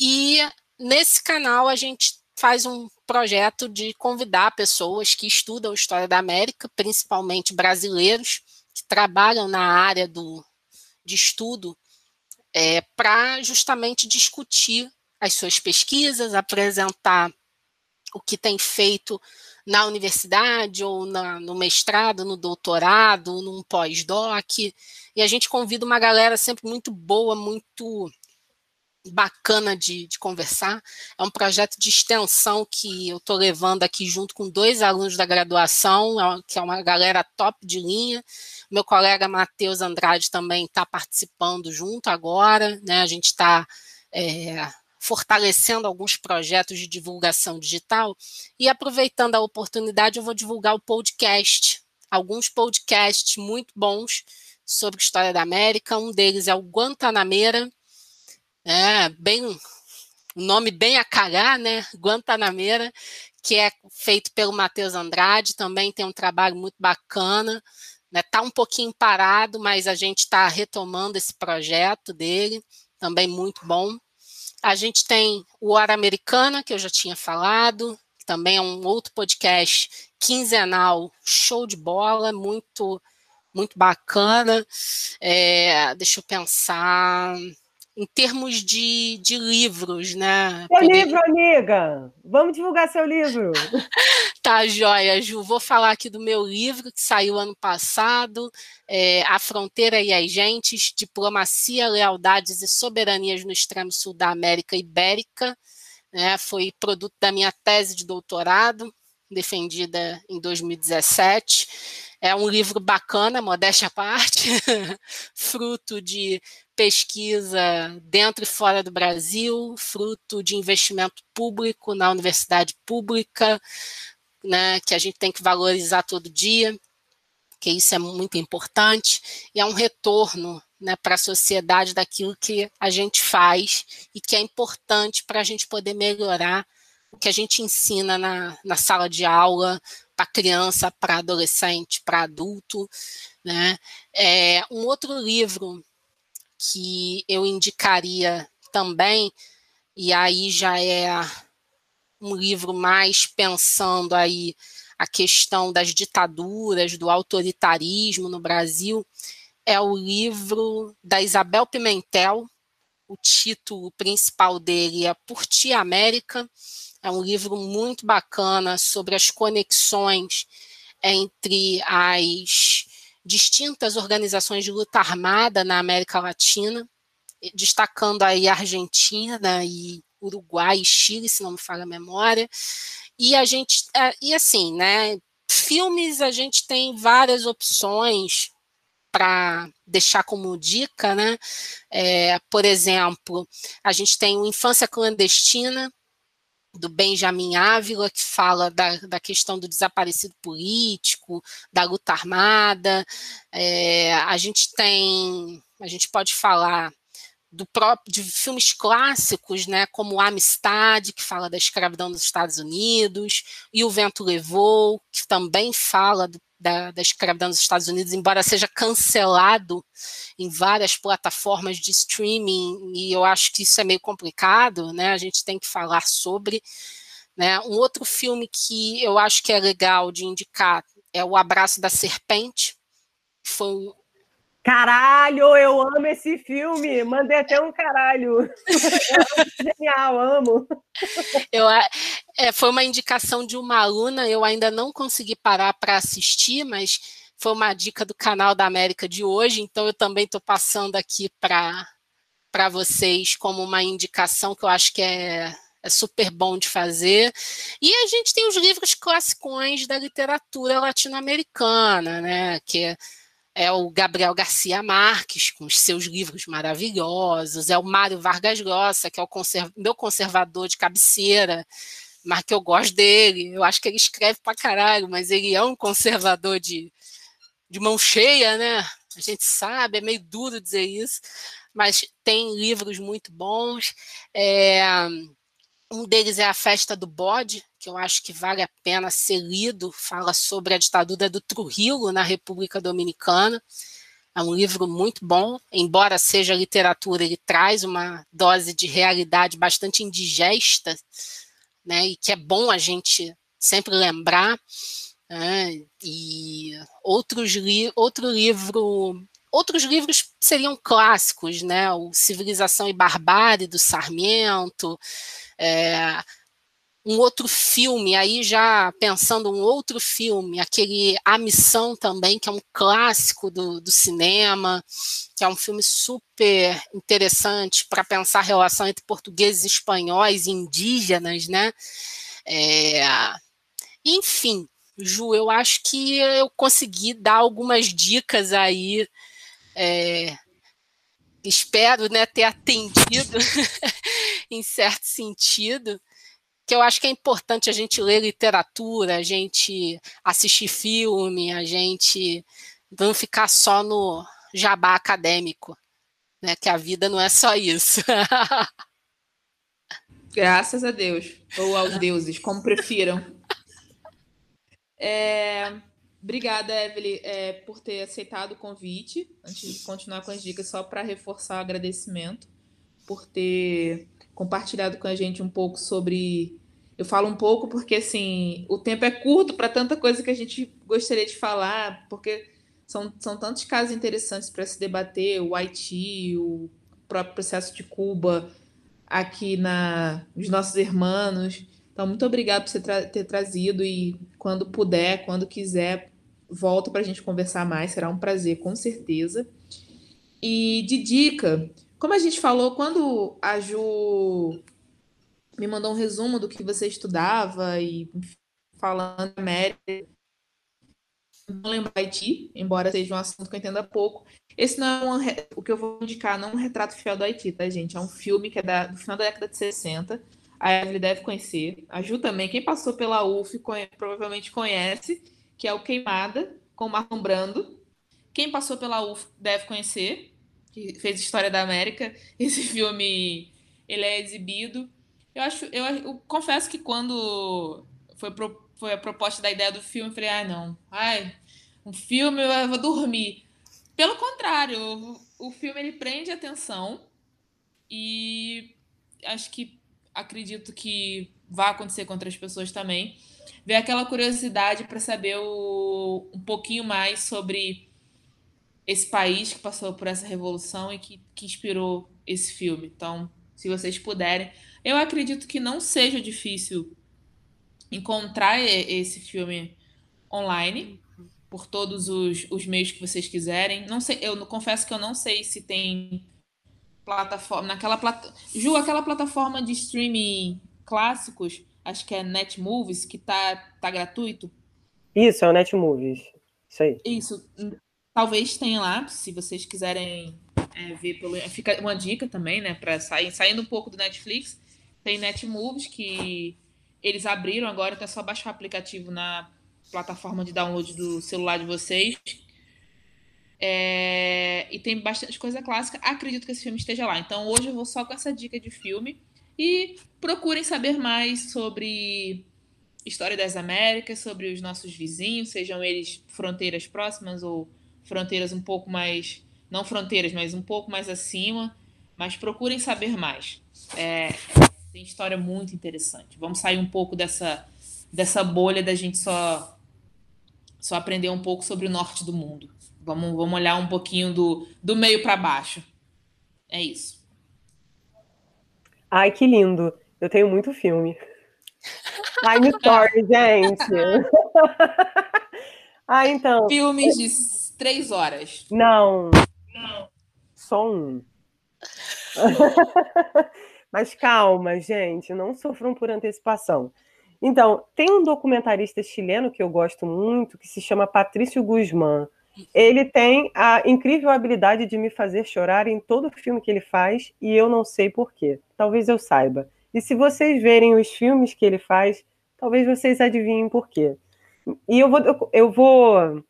D: E nesse canal a gente faz um projeto de convidar pessoas que estudam história da América, principalmente brasileiros, que trabalham na área do, de estudo, é, para justamente discutir as suas pesquisas, apresentar o que tem feito na universidade ou na, no mestrado, no doutorado, num pós-doc. E a gente convida uma galera sempre muito boa, muito bacana de, de, conversar. É um projeto de extensão que eu estou levando aqui junto com dois alunos da graduação, é que é uma galera top de linha. Meu colega Matheus Andrade também está participando junto agora, né? A gente está é, fortalecendo alguns projetos de divulgação digital e aproveitando a oportunidade, eu vou divulgar o podcast, alguns podcasts muito bons sobre história da América. Um deles é o Guantanameira, é bem um nome bem a calhar, né? Guantanameira, que é feito pelo Matheus Andrade, também tem um trabalho muito bacana. Né? Tá um pouquinho parado, mas a gente está retomando esse projeto dele, também muito bom. A gente tem o Hora Americana, que eu já tinha falado, também é um outro podcast quinzenal, show de bola, muito, muito bacana. É, deixa eu pensar em termos de, de livros, né?
A: Seu livro, amiga! Vamos divulgar seu livro! [LAUGHS]
D: tá, joia, Ju. Vou falar aqui do meu livro, que saiu ano passado, é, A Fronteira e as Gentes, Diplomacia, Lealdades e Soberanias no Extremo Sul da América Ibérica. Né? Foi produto da minha tese de doutorado, defendida em 2017. É um livro bacana, modéstia à parte, [LAUGHS] fruto de pesquisa dentro e fora do Brasil, fruto de investimento público na universidade pública, né, que a gente tem que valorizar todo dia, que isso é muito importante, e é um retorno né, para a sociedade daquilo que a gente faz e que é importante para a gente poder melhorar o que a gente ensina na, na sala de aula para criança, para adolescente, para adulto. Né? É, um outro livro que eu indicaria também, e aí já é um livro mais pensando aí a questão das ditaduras, do autoritarismo no Brasil, é o livro da Isabel Pimentel. O título principal dele é Por Ti América. É um livro muito bacana sobre as conexões entre as distintas organizações de luta armada na América Latina, destacando aí Argentina e Uruguai e Chile, se não me falha a memória. E a gente, é, e assim, né? Filmes a gente tem várias opções para deixar como dica, né? É, por exemplo, a gente tem o Infância Clandestina, do Benjamin Ávila, que fala da, da questão do desaparecido político, da luta armada. É, a gente tem, a gente pode falar do próprio, de filmes clássicos, né, como Amistade, que fala da escravidão nos Estados Unidos, e O Vento Levou, que também fala do, da, da escravidão nos Estados Unidos, embora seja cancelado em várias plataformas de streaming, e eu acho que isso é meio complicado, né, a gente tem que falar sobre. Né. Um outro filme que eu acho que é legal de indicar é O Abraço da Serpente, que foi
A: Caralho, eu amo esse filme. Mandei até um caralho. [LAUGHS] Genial, amo.
D: Eu, é, foi uma indicação de uma aluna, eu ainda não consegui parar para assistir, mas foi uma dica do canal da América de hoje, então eu também estou passando aqui para vocês como uma indicação que eu acho que é, é super bom de fazer. E a gente tem os livros classicões da literatura latino-americana, né? Que é o Gabriel Garcia Marques, com os seus livros maravilhosos, é o Mário Vargas Llosa, que é o conserv meu conservador de cabeceira, mas que eu gosto dele. Eu acho que ele escreve pra caralho, mas ele é um conservador de, de mão cheia, né? A gente sabe, é meio duro dizer isso, mas tem livros muito bons. É, um deles é A Festa do Bode, que eu acho que vale a pena ser lido, fala sobre a ditadura do Trujillo na República Dominicana. É um livro muito bom, embora seja literatura, ele traz uma dose de realidade bastante indigesta, né, e que é bom a gente sempre lembrar. Né, e outros li outro livro, outros livros seriam clássicos, né, o Civilização e Barbárie do Sarmiento, é, um outro filme, aí já pensando um outro filme, aquele A Missão também, que é um clássico do, do cinema, que é um filme super interessante para pensar a relação entre portugueses, espanhóis e indígenas, né? É, enfim, Ju, eu acho que eu consegui dar algumas dicas aí. É, espero né, ter atendido [LAUGHS] em certo sentido que eu acho que é importante a gente ler literatura, a gente assistir filme, a gente não ficar só no jabá acadêmico, né? Que a vida não é só isso. [LAUGHS]
C: Graças a Deus, ou aos deuses, como prefiram. É, obrigada, Evelyn, é, por ter aceitado o convite. Antes de continuar com as dicas, só para reforçar o agradecimento por ter compartilhado com a gente um pouco sobre. Eu falo um pouco porque assim o tempo é curto para tanta coisa que a gente gostaria de falar, porque são, são tantos casos interessantes para se debater, o Haiti, o próprio processo de Cuba aqui na os nossos irmãos. Então, muito obrigado por você tra ter trazido e quando puder, quando quiser, volta para a gente conversar mais, será um prazer, com certeza. E de dica, como a gente falou, quando a Ju me mandou um resumo do que você estudava e falando América, não lembro Haiti, embora seja um assunto que eu entenda pouco. Esse não é um, o que eu vou indicar, não é um retrato fiel do Haiti, tá, gente? É um filme que é da, do final da década de 60. A Evelyn deve conhecer. A Ju também. Quem passou pela UF conhece, provavelmente conhece, que é o Queimada, com Marlon Brando. Quem passou pela UF deve conhecer, que fez História da América. [LAUGHS] Esse filme ele é exibido. Eu acho, eu, eu confesso que quando foi, pro, foi a proposta da ideia do filme, eu falei, ah, não, ai, um filme eu vou dormir. Pelo contrário, o, o filme ele prende atenção e acho que acredito que vai acontecer com outras pessoas também. Ver aquela curiosidade para saber o, um pouquinho mais sobre esse país que passou por essa revolução e que, que inspirou esse filme. Então, se vocês puderem, eu acredito que não seja difícil encontrar esse filme online por todos os, os meios que vocês quiserem. Não sei, eu confesso que eu não sei se tem plataforma naquela plata, Ju, aquela plataforma de streaming clássicos, acho que é Netmovies, que tá tá gratuito.
A: Isso, é o Netmovies. Isso aí.
C: Isso. Talvez tenha lá, se vocês quiserem é, ver pelo. Fica uma dica também, né? Para sair, saindo um pouco do Netflix, tem Netmovies que eles abriram agora, então é só baixar o aplicativo na plataforma de download do celular de vocês. É, e tem bastante coisa clássica. Acredito que esse filme esteja lá. Então hoje eu vou só com essa dica de filme. E procurem saber mais sobre história das Américas, sobre os nossos vizinhos, sejam eles fronteiras próximas ou fronteiras um pouco mais. Não fronteiras, mas um pouco mais acima. Mas procurem saber mais. É, tem história muito interessante. Vamos sair um pouco dessa, dessa bolha da gente só, só aprender um pouco sobre o norte do mundo. Vamos, vamos olhar um pouquinho do, do meio para baixo. É isso.
A: Ai, que lindo. Eu tenho muito filme. Time Story, gente. [LAUGHS] ah, então.
C: Filmes de três horas.
A: Não. Não. Só um. [LAUGHS] Mas calma, gente, não sofram por antecipação. Então, tem um documentarista chileno que eu gosto muito, que se chama Patrício Guzmán. Ele tem a incrível habilidade de me fazer chorar em todo filme que ele faz e eu não sei porquê. Talvez eu saiba. E se vocês verem os filmes que ele faz, talvez vocês adivinhem porquê. E eu vou, eu vou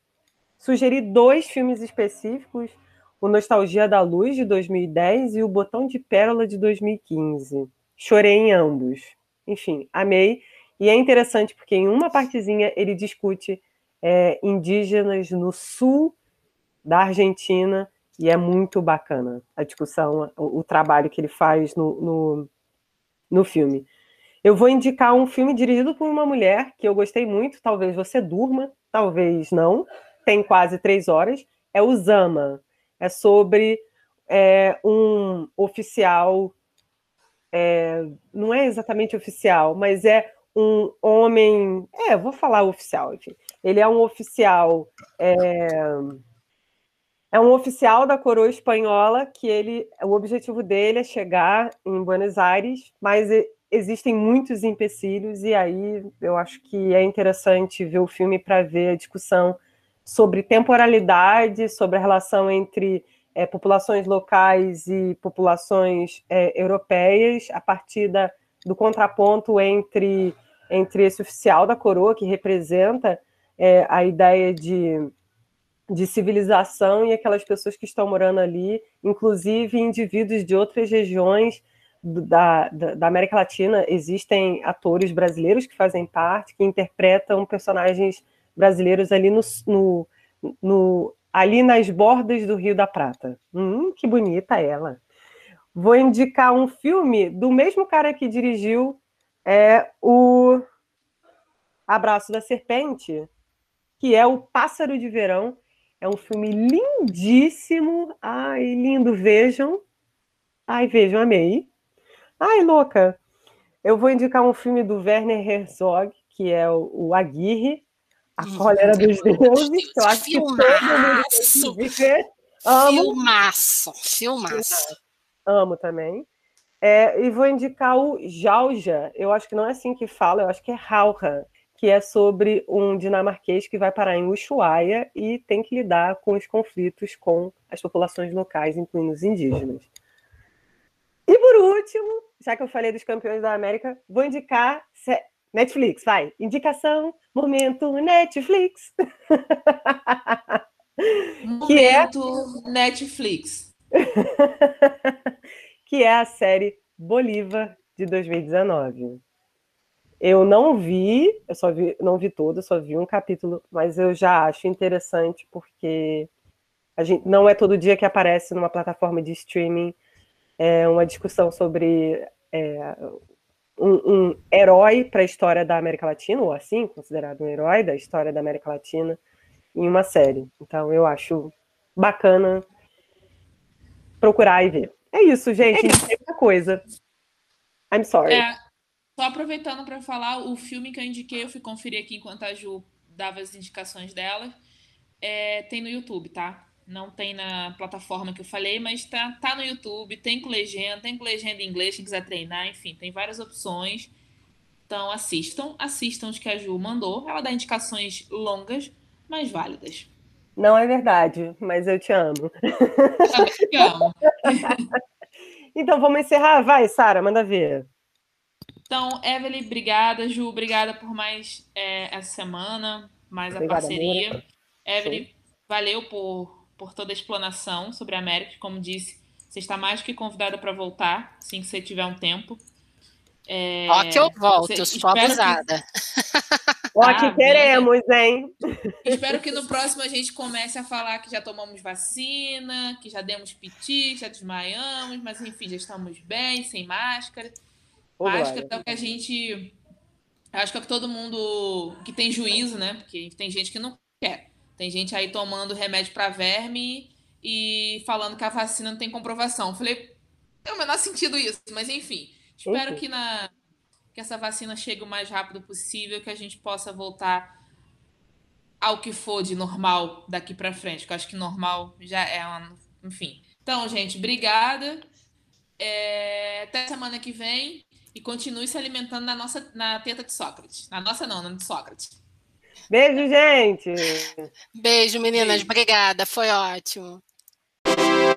A: sugerir dois filmes específicos: o Nostalgia da Luz, de 2010, e o Botão de Pérola, de 2015. Chorei em ambos. Enfim, amei. E é interessante porque em uma partezinha ele discute é, indígenas no sul da Argentina e é muito bacana a discussão, o, o trabalho que ele faz no, no, no, filme. Eu vou indicar um filme dirigido por uma mulher que eu gostei muito, talvez você durma, talvez não, tem quase três horas, é o Zama. É sobre é, um oficial, é, não é exatamente oficial, mas é um homem. É, vou falar oficial, enfim. Ele é um oficial. É, é um oficial da coroa espanhola que ele, o objetivo dele é chegar em Buenos Aires, mas existem muitos empecilhos e aí eu acho que é interessante ver o filme para ver a discussão sobre temporalidade, sobre a relação entre é, populações locais e populações é, europeias, a partir da, do contraponto entre entre esse oficial da coroa, que representa é, a ideia de, de civilização, e aquelas pessoas que estão morando ali, inclusive indivíduos de outras regiões da, da, da, América Latina. Existem atores brasileiros que fazem parte, que interpretam personagens brasileiros ali no, no, no ali nas bordas do Rio da Prata. Hum, que bonita ela. Vou indicar um filme do mesmo cara que dirigiu é o Abraço da Serpente, que é o Pássaro de Verão. É um filme lindíssimo. Ai, lindo, vejam. Ai, vejam, amei. Ai, louca. Eu vou indicar um filme do Werner Herzog, que é o, o Aguirre, A Cólera dos Deuses. Eu acho que todo mundo ver. Amo.
D: Filmaço, filmaço.
A: Amo também. É, e vou indicar o Jauja, eu acho que não é assim que fala, eu acho que é Rauha, que é sobre um dinamarquês que vai parar em Ushuaia e tem que lidar com os conflitos com as populações locais, incluindo os indígenas. E por último, já que eu falei dos campeões da América, vou indicar Netflix, vai. Indicação, momento Netflix.
C: Momento [LAUGHS] que é... Netflix. [LAUGHS]
A: que é a série Bolívar de 2019. Eu não vi, eu só vi, não vi todo, só vi um capítulo, mas eu já acho interessante porque a gente não é todo dia que aparece numa plataforma de streaming é uma discussão sobre é, um, um, herói para a história da América Latina, ou assim, considerado um herói da história da América Latina, em uma série. Então eu acho bacana procurar e ver. É isso, gente. É muita coisa. I'm sorry. É,
C: só aproveitando para falar, o filme que eu indiquei, eu fui conferir aqui enquanto a Ju dava as indicações dela. É, tem no YouTube, tá? Não tem na plataforma que eu falei, mas tá, tá no YouTube, tem com legenda, tem com legenda em inglês, quem quiser treinar, enfim, tem várias opções. Então assistam, assistam os que a Ju mandou. Ela dá indicações longas, mas válidas.
A: Não é verdade, mas eu te amo.
C: Eu também te amo. [LAUGHS]
A: então vamos encerrar. Vai, Sara, manda ver.
C: Então, Evelyn, obrigada. Ju, obrigada por mais é, essa semana, mais Obrigada, a parceria. Amor. Evelyn, Sim. valeu por, por toda a explanação sobre a América. Como disse, você está mais que convidada para voltar, assim que você tiver um tempo.
D: É, Ó que eu volto, eu sou abusada.
A: Que... Ó, ah, que queremos, hein?
C: Espero que no próximo a gente comece a falar que já tomamos vacina, que já demos piti, já desmaiamos, mas enfim, já estamos bem, sem máscara. Máscara é o que a gente. Acho que é o que todo mundo que tem juízo, né? Porque tem gente que não quer. Tem gente aí tomando remédio para verme e falando que a vacina não tem comprovação. Falei, tem o menor sentido isso, mas enfim. Espero uhum. que na que essa vacina chegue o mais rápido possível, que a gente possa voltar ao que for de normal daqui para frente, que eu acho que normal já é uma, enfim. Então, gente, obrigada. É, até semana que vem e continue se alimentando na nossa na teta de Sócrates. Na nossa não, na de Sócrates.
A: Beijo, gente.
D: Beijo, meninas. Obrigada. Foi ótimo.